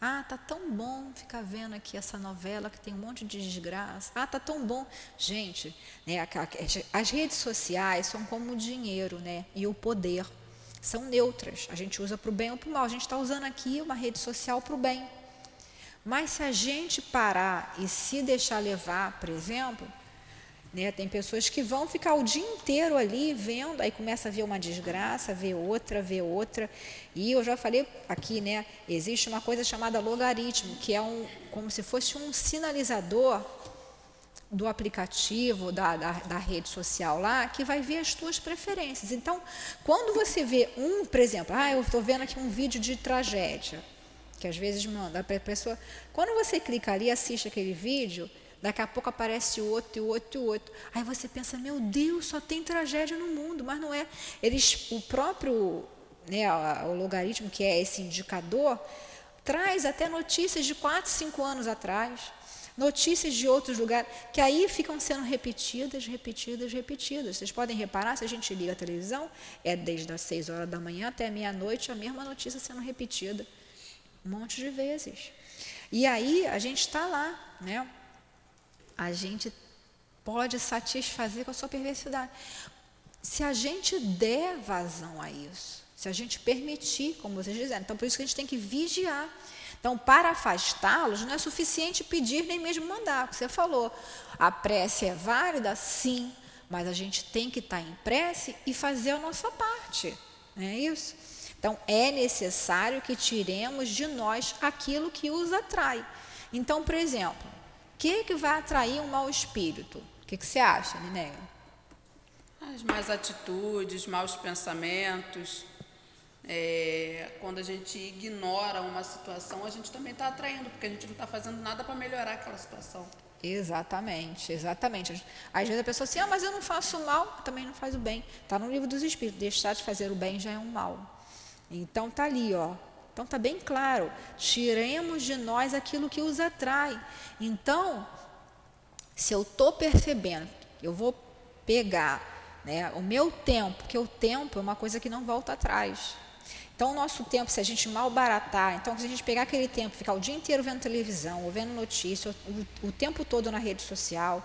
Ah, tá tão bom ficar vendo aqui essa novela que tem um monte de desgraça. Ah, tá tão bom. Gente, né, as redes sociais são como o dinheiro, né? E o poder são neutras. A gente usa para o bem ou para o mal. A gente está usando aqui uma rede social para o bem. Mas se a gente parar e se deixar levar, por exemplo, né, tem pessoas que vão ficar o dia inteiro ali vendo, aí começa a ver uma desgraça, ver outra, ver outra. E eu já falei aqui, né, existe uma coisa chamada logaritmo, que é um, como se fosse um sinalizador do aplicativo, da, da, da, rede social lá, que vai ver as tuas preferências. Então, quando você vê um, por exemplo, ah, eu estou vendo aqui um vídeo de tragédia, que às vezes manda a pessoa. Quando você clica ali e assiste aquele vídeo, daqui a pouco aparece outro, e outro, e outro. Aí você pensa, meu Deus, só tem tragédia no mundo, mas não é. Eles, o próprio, né, o logaritmo, que é esse indicador, traz até notícias de 4, 5 anos atrás notícias de outros lugares, que aí ficam sendo repetidas, repetidas, repetidas. Vocês podem reparar, se a gente liga a televisão, é desde as 6 horas da manhã até meia-noite a mesma notícia sendo repetida um monte de vezes. E aí a gente está lá, né? A gente pode satisfazer com a sua perversidade. Se a gente der vazão a isso, se a gente permitir, como vocês dizem, então por isso que a gente tem que vigiar. Então, para afastá-los, não é suficiente pedir nem mesmo mandar. Você falou, a prece é válida? Sim, mas a gente tem que estar em prece e fazer a nossa parte. Não é isso? Então, é necessário que tiremos de nós aquilo que os atrai. Então, por exemplo, que, que vai atrair um mau espírito? O que, que você acha, Linéia? As más atitudes, maus pensamentos, é, quando a gente ignora uma situação, a gente também está atraindo, porque a gente não está fazendo nada para melhorar aquela situação. Exatamente, exatamente. Às vezes a pessoa assim, ah, mas eu não faço mal, também não faz o bem. Está no livro dos Espíritos, deixar de fazer o bem já é um mal. Então tá ali, ó. Então tá bem claro. Tiremos de nós aquilo que os atrai. Então, se eu estou percebendo, eu vou pegar né, o meu tempo, porque o tempo é uma coisa que não volta atrás. Então, o nosso tempo, se a gente mal baratar, então, se a gente pegar aquele tempo, ficar o dia inteiro vendo televisão, ou vendo notícia, o, o tempo todo na rede social,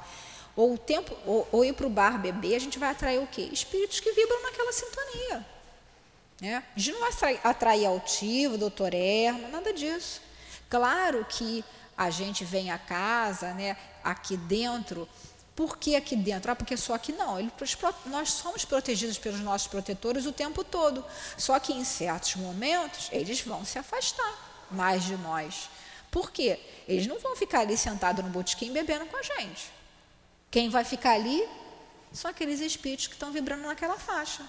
ou, o tempo, ou, ou ir para o bar beber, a gente vai atrair o quê? Espíritos que vibram naquela sintonia. Né? A gente não vai atrair, altivo, doutor Erma, nada disso. Claro que a gente vem a casa, né, aqui dentro, por que aqui dentro? Ah, porque só aqui não. Ele, nós somos protegidos pelos nossos protetores o tempo todo. Só que em certos momentos eles vão se afastar mais de nós. Por quê? Eles não vão ficar ali sentados no botequim bebendo com a gente. Quem vai ficar ali são aqueles espíritos que estão vibrando naquela faixa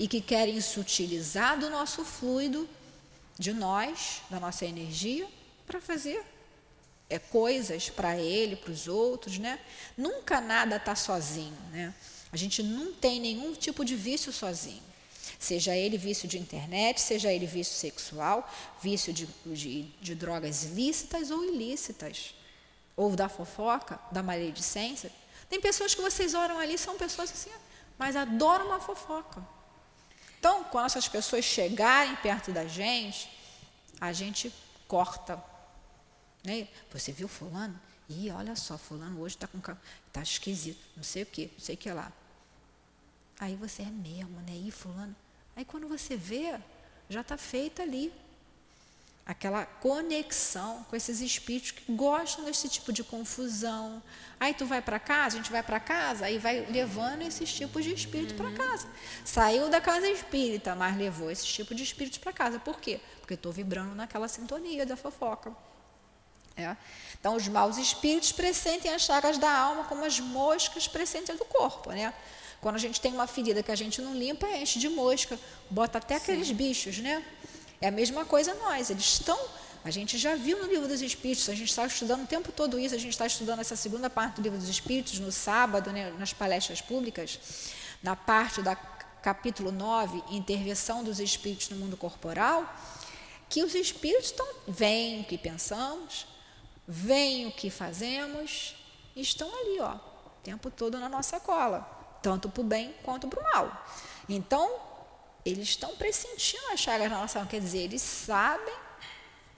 e que querem se utilizar do nosso fluido, de nós, da nossa energia, para fazer é, coisas para ele, para os outros, né? Nunca nada está sozinho, né? A gente não tem nenhum tipo de vício sozinho. Seja ele vício de internet, seja ele vício sexual, vício de, de, de drogas ilícitas ou ilícitas, ou da fofoca, da maledicência. Tem pessoas que vocês oram ali, são pessoas assim, mas adoram uma fofoca. Então, quando essas pessoas chegarem perto da gente, a gente corta né? Você viu fulano? Ih, olha só, fulano hoje está com tá esquisito, não sei o que, não sei o que lá. Aí você é mesmo, né? Ih, fulano. Aí quando você vê, já está feita ali aquela conexão com esses espíritos que gostam desse tipo de confusão. Aí tu vai para casa, a gente vai para casa, aí vai levando esses tipos de espírito uhum. para casa. Saiu da casa espírita, mas levou esse tipo de espíritos para casa. Por quê? Porque estou vibrando naquela sintonia da fofoca. É. Então, os maus espíritos pressentem as chagas da alma como as moscas pressentem do corpo. Né? Quando a gente tem uma ferida que a gente não limpa, enche de mosca, bota até aqueles Sim. bichos. Né? É a mesma coisa nós, eles estão. A gente já viu no livro dos Espíritos, a gente está estudando o tempo todo isso, a gente está estudando essa segunda parte do livro dos Espíritos no sábado, né, nas palestras públicas, na parte da capítulo 9, intervenção dos espíritos no mundo corporal, que os espíritos estão, veem o que pensamos, veem o que fazemos, estão ali, ó, o tempo todo na nossa cola, tanto para o bem quanto para o mal. Então, eles estão pressentindo as chagas na alma, quer dizer, eles sabem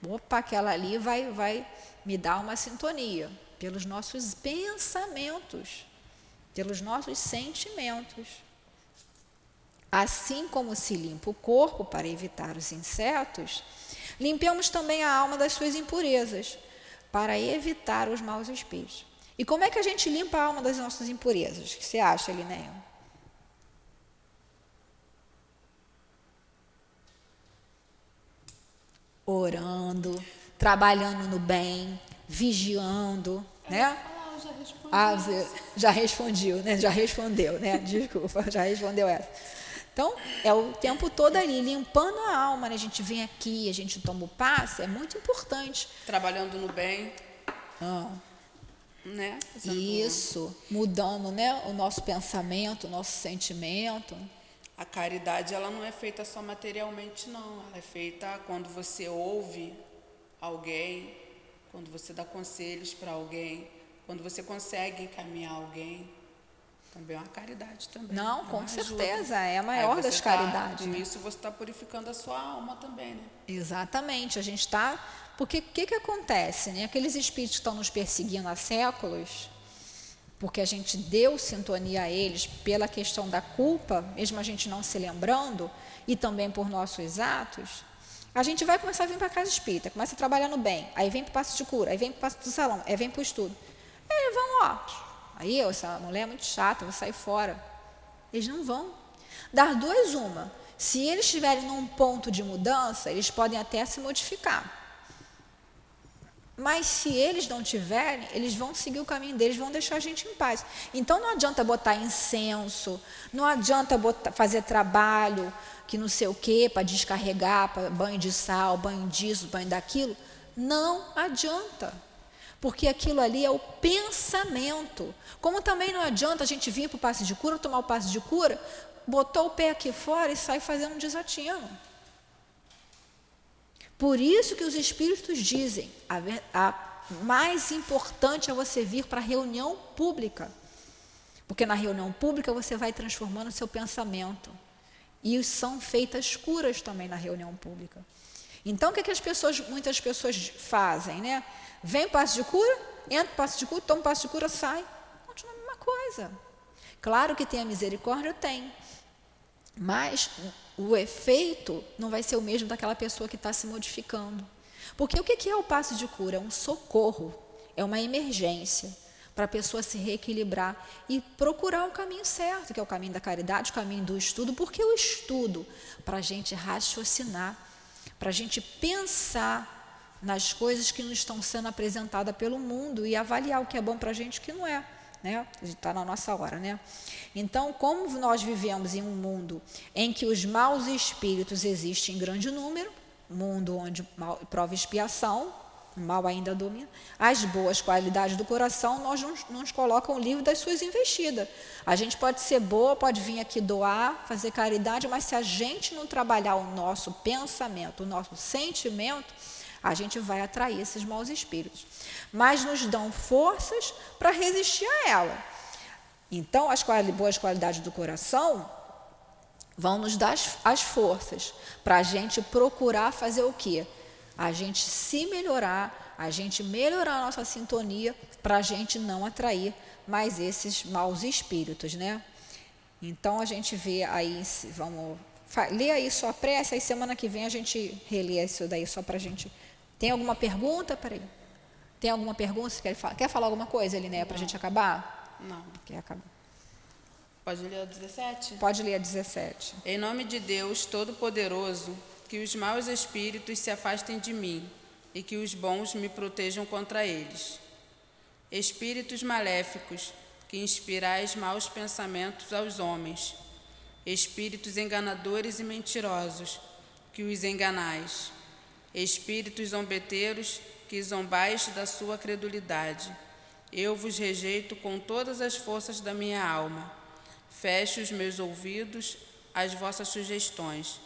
Opa, aquela ali vai, vai me dar uma sintonia pelos nossos pensamentos, pelos nossos sentimentos. Assim como se limpa o corpo para evitar os insetos, limpemos também a alma das suas impurezas, para evitar os maus espíritos. E como é que a gente limpa a alma das nossas impurezas? O que você acha, Linéia? Orando, trabalhando no bem, vigiando, né? Ah, já respondeu, né? Já respondeu, né? *laughs* Desculpa, já respondeu essa. Então, é o tempo todo ali, limpando a alma, né? A gente vem aqui, a gente toma o passe, é muito importante. Trabalhando no bem. Ah. Né? Isso, mudando né? o nosso pensamento, o nosso sentimento. A caridade, ela não é feita só materialmente, não. Ela é feita quando você ouve alguém, quando você dá conselhos para alguém, quando você consegue encaminhar alguém. Também é uma caridade também. Não, é com certeza, é a maior das tá, caridades. Com isso você está purificando a sua alma também, né? Exatamente, a gente está. Porque o que, que acontece? Né? Aqueles espíritos que estão nos perseguindo há séculos, porque a gente deu sintonia a eles pela questão da culpa, mesmo a gente não se lembrando, e também por nossos atos, a gente vai começar a vir para a casa espírita, começa a trabalhar no bem, aí vem para o passo de cura, aí vem para o passo do salão, aí vem para o estudo. Aí vão, ó, aí essa mulher é muito chata, vou sair fora. Eles não vão. Dar duas uma. Se eles estiverem num ponto de mudança, eles podem até se modificar. Mas se eles não tiverem, eles vão seguir o caminho deles, vão deixar a gente em paz. Então não adianta botar incenso, não adianta botar, fazer trabalho que não sei o quê para descarregar, para banho de sal, banho disso, banho daquilo. Não adianta. Porque aquilo ali é o pensamento. Como também não adianta a gente vir para o passe de cura, tomar o passe de cura, botou o pé aqui fora e sai fazendo um desatino. Por isso que os espíritos dizem, a, a mais importante é você vir para a reunião pública. Porque na reunião pública você vai transformando o seu pensamento. E são feitas curas também na reunião pública. Então, o que, é que as pessoas, muitas pessoas fazem, né? Vem passo de cura, entra passo de cura, toma passo de cura, sai. Continua a mesma coisa. Claro que tem a misericórdia, tem. Mas o efeito não vai ser o mesmo daquela pessoa que está se modificando. Porque o que é o passo de cura? É um socorro, é uma emergência para a pessoa se reequilibrar e procurar o caminho certo, que é o caminho da caridade, o caminho do estudo. Porque o estudo? Para a gente raciocinar, para a gente pensar nas coisas que nos estão sendo apresentadas pelo mundo e avaliar o que é bom para a gente e o que não é. Né? Está na nossa hora, né? Então, como nós vivemos em um mundo em que os maus espíritos existem em grande número, mundo onde mal, prova expiação, o mal ainda domina, as boas qualidades do coração, nós não, nos colocam livre das suas investidas. A gente pode ser boa, pode vir aqui doar, fazer caridade, mas se a gente não trabalhar o nosso pensamento, o nosso sentimento, a gente vai atrair esses maus espíritos. Mas nos dão forças para resistir a ela. Então, as boas qualidades do coração vão nos dar as, as forças para a gente procurar fazer o quê? A gente se melhorar, a gente melhorar a nossa sintonia para a gente não atrair mais esses maus espíritos, né? Então a gente vê aí, vamos ler aí só pressa, aí semana que vem a gente relê isso daí só para a gente tem alguma pergunta? Peraí. Tem alguma pergunta? Você quer falar, quer falar alguma coisa, Elinéia, para a gente acabar? Não. Quer acabar? Pode ler a 17? Pode ler a 17. Em nome de Deus Todo-Poderoso, que os maus espíritos se afastem de mim e que os bons me protejam contra eles. Espíritos maléficos, que inspirais maus pensamentos aos homens. Espíritos enganadores e mentirosos, que os enganais espíritos zombeteiros que zombais da sua credulidade. Eu vos rejeito com todas as forças da minha alma. Fecho os meus ouvidos às vossas sugestões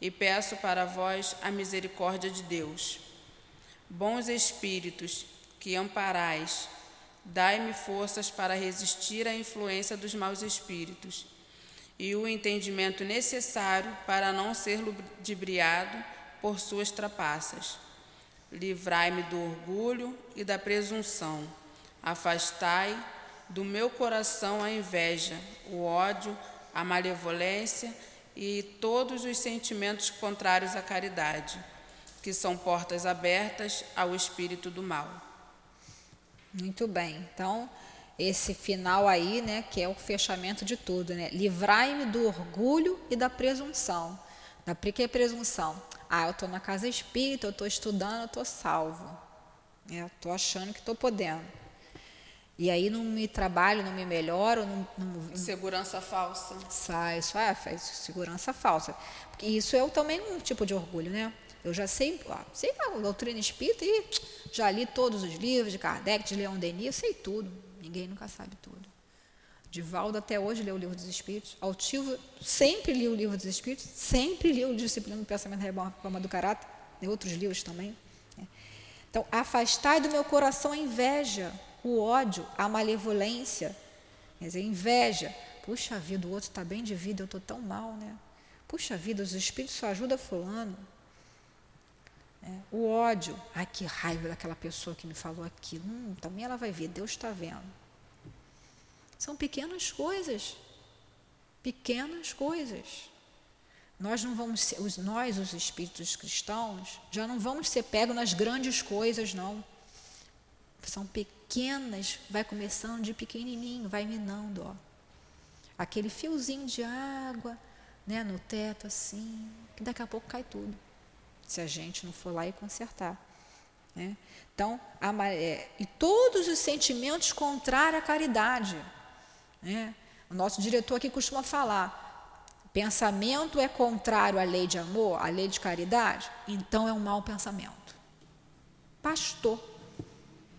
e peço para vós a misericórdia de Deus. Bons espíritos, que amparais, dai-me forças para resistir à influência dos maus espíritos e o entendimento necessário para não ser ludibriado por suas trapaças. Livrai-me do orgulho e da presunção. Afastai do meu coração a inveja, o ódio, a malevolência e todos os sentimentos contrários à caridade, que são portas abertas ao espírito do mal. Muito bem. Então, esse final aí, né, que é o fechamento de tudo, né? Livrai-me do orgulho e da presunção. Da que presunção? Ah, eu estou na casa espírita, eu estou estudando, eu estou salvo. É, estou achando que estou podendo. E aí não me trabalho, não me melhoro. Não, não, segurança falsa. Sai, isso é, faz segurança falsa. Porque isso é também um tipo de orgulho, né? Eu já sei, ó, sei a doutrina espírita e já li todos os livros de Kardec, de Leon Denis, sei tudo. Ninguém nunca sabe tudo. Divaldo até hoje leu o livro dos Espíritos. Altivo sempre li o livro dos Espíritos, sempre li o Disciplina do Pensamento Reforma do Caráter, e outros livros também. Né? Então, afastai do meu coração a inveja, o ódio, a malevolência, quer dizer, inveja. Puxa vida, o outro está bem de vida, eu estou tão mal, né? Puxa vida, os espíritos só ajudam fulano. É, o ódio, ai que raiva daquela pessoa que me falou aquilo. Hum, também ela vai ver, Deus está vendo. São pequenas coisas. Pequenas coisas. Nós não vamos ser, os, nós, os espíritos cristãos, já não vamos ser pegos nas grandes coisas, não. São pequenas, vai começando de pequenininho, vai minando, ó. Aquele fiozinho de água, né, no teto assim, que daqui a pouco cai tudo. Se a gente não for lá e consertar. Né? Então, a, é, e todos os sentimentos contrários à caridade. Né? O nosso diretor aqui costuma falar: pensamento é contrário à lei de amor, à lei de caridade, então é um mau pensamento. Pastor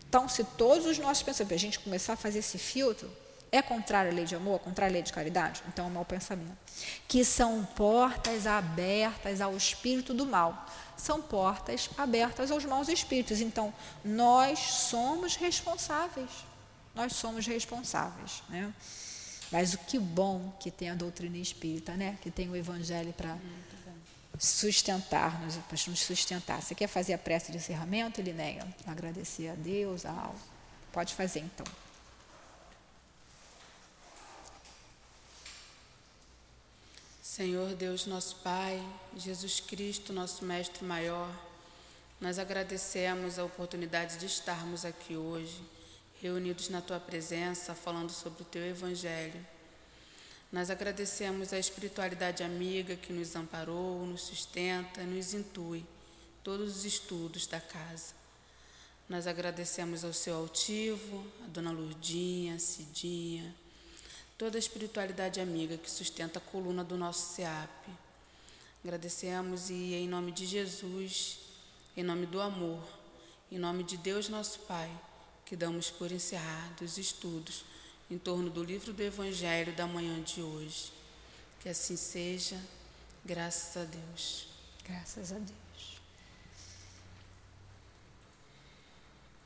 então, se todos os nossos pensamentos, a gente começar a fazer esse filtro, é contrário à lei de amor, contrário à lei de caridade? Então é um mau pensamento. Que são portas abertas ao espírito do mal. São portas abertas aos maus espíritos. Então, nós somos responsáveis. Nós somos responsáveis. Né? Mas o que bom que tem a doutrina espírita, né? que tem o evangelho para sustentar, nos, para nos sustentar. Você quer fazer a prece de encerramento, Elinéia? Agradecer a Deus, a alma. Pode fazer então. Senhor Deus, nosso Pai, Jesus Cristo, nosso Mestre maior, nós agradecemos a oportunidade de estarmos aqui hoje, reunidos na Tua presença, falando sobre o Teu Evangelho. Nós agradecemos a espiritualidade amiga que nos amparou, nos sustenta, nos intui todos os estudos da casa. Nós agradecemos ao seu altivo, a dona Lourdinha, a Cidinha, toda a espiritualidade amiga que sustenta a coluna do nosso SEAP. Agradecemos e em nome de Jesus, em nome do amor, em nome de Deus nosso Pai, que damos por encerrados os estudos em torno do livro do Evangelho da manhã de hoje. Que assim seja, graças a Deus. Graças a Deus.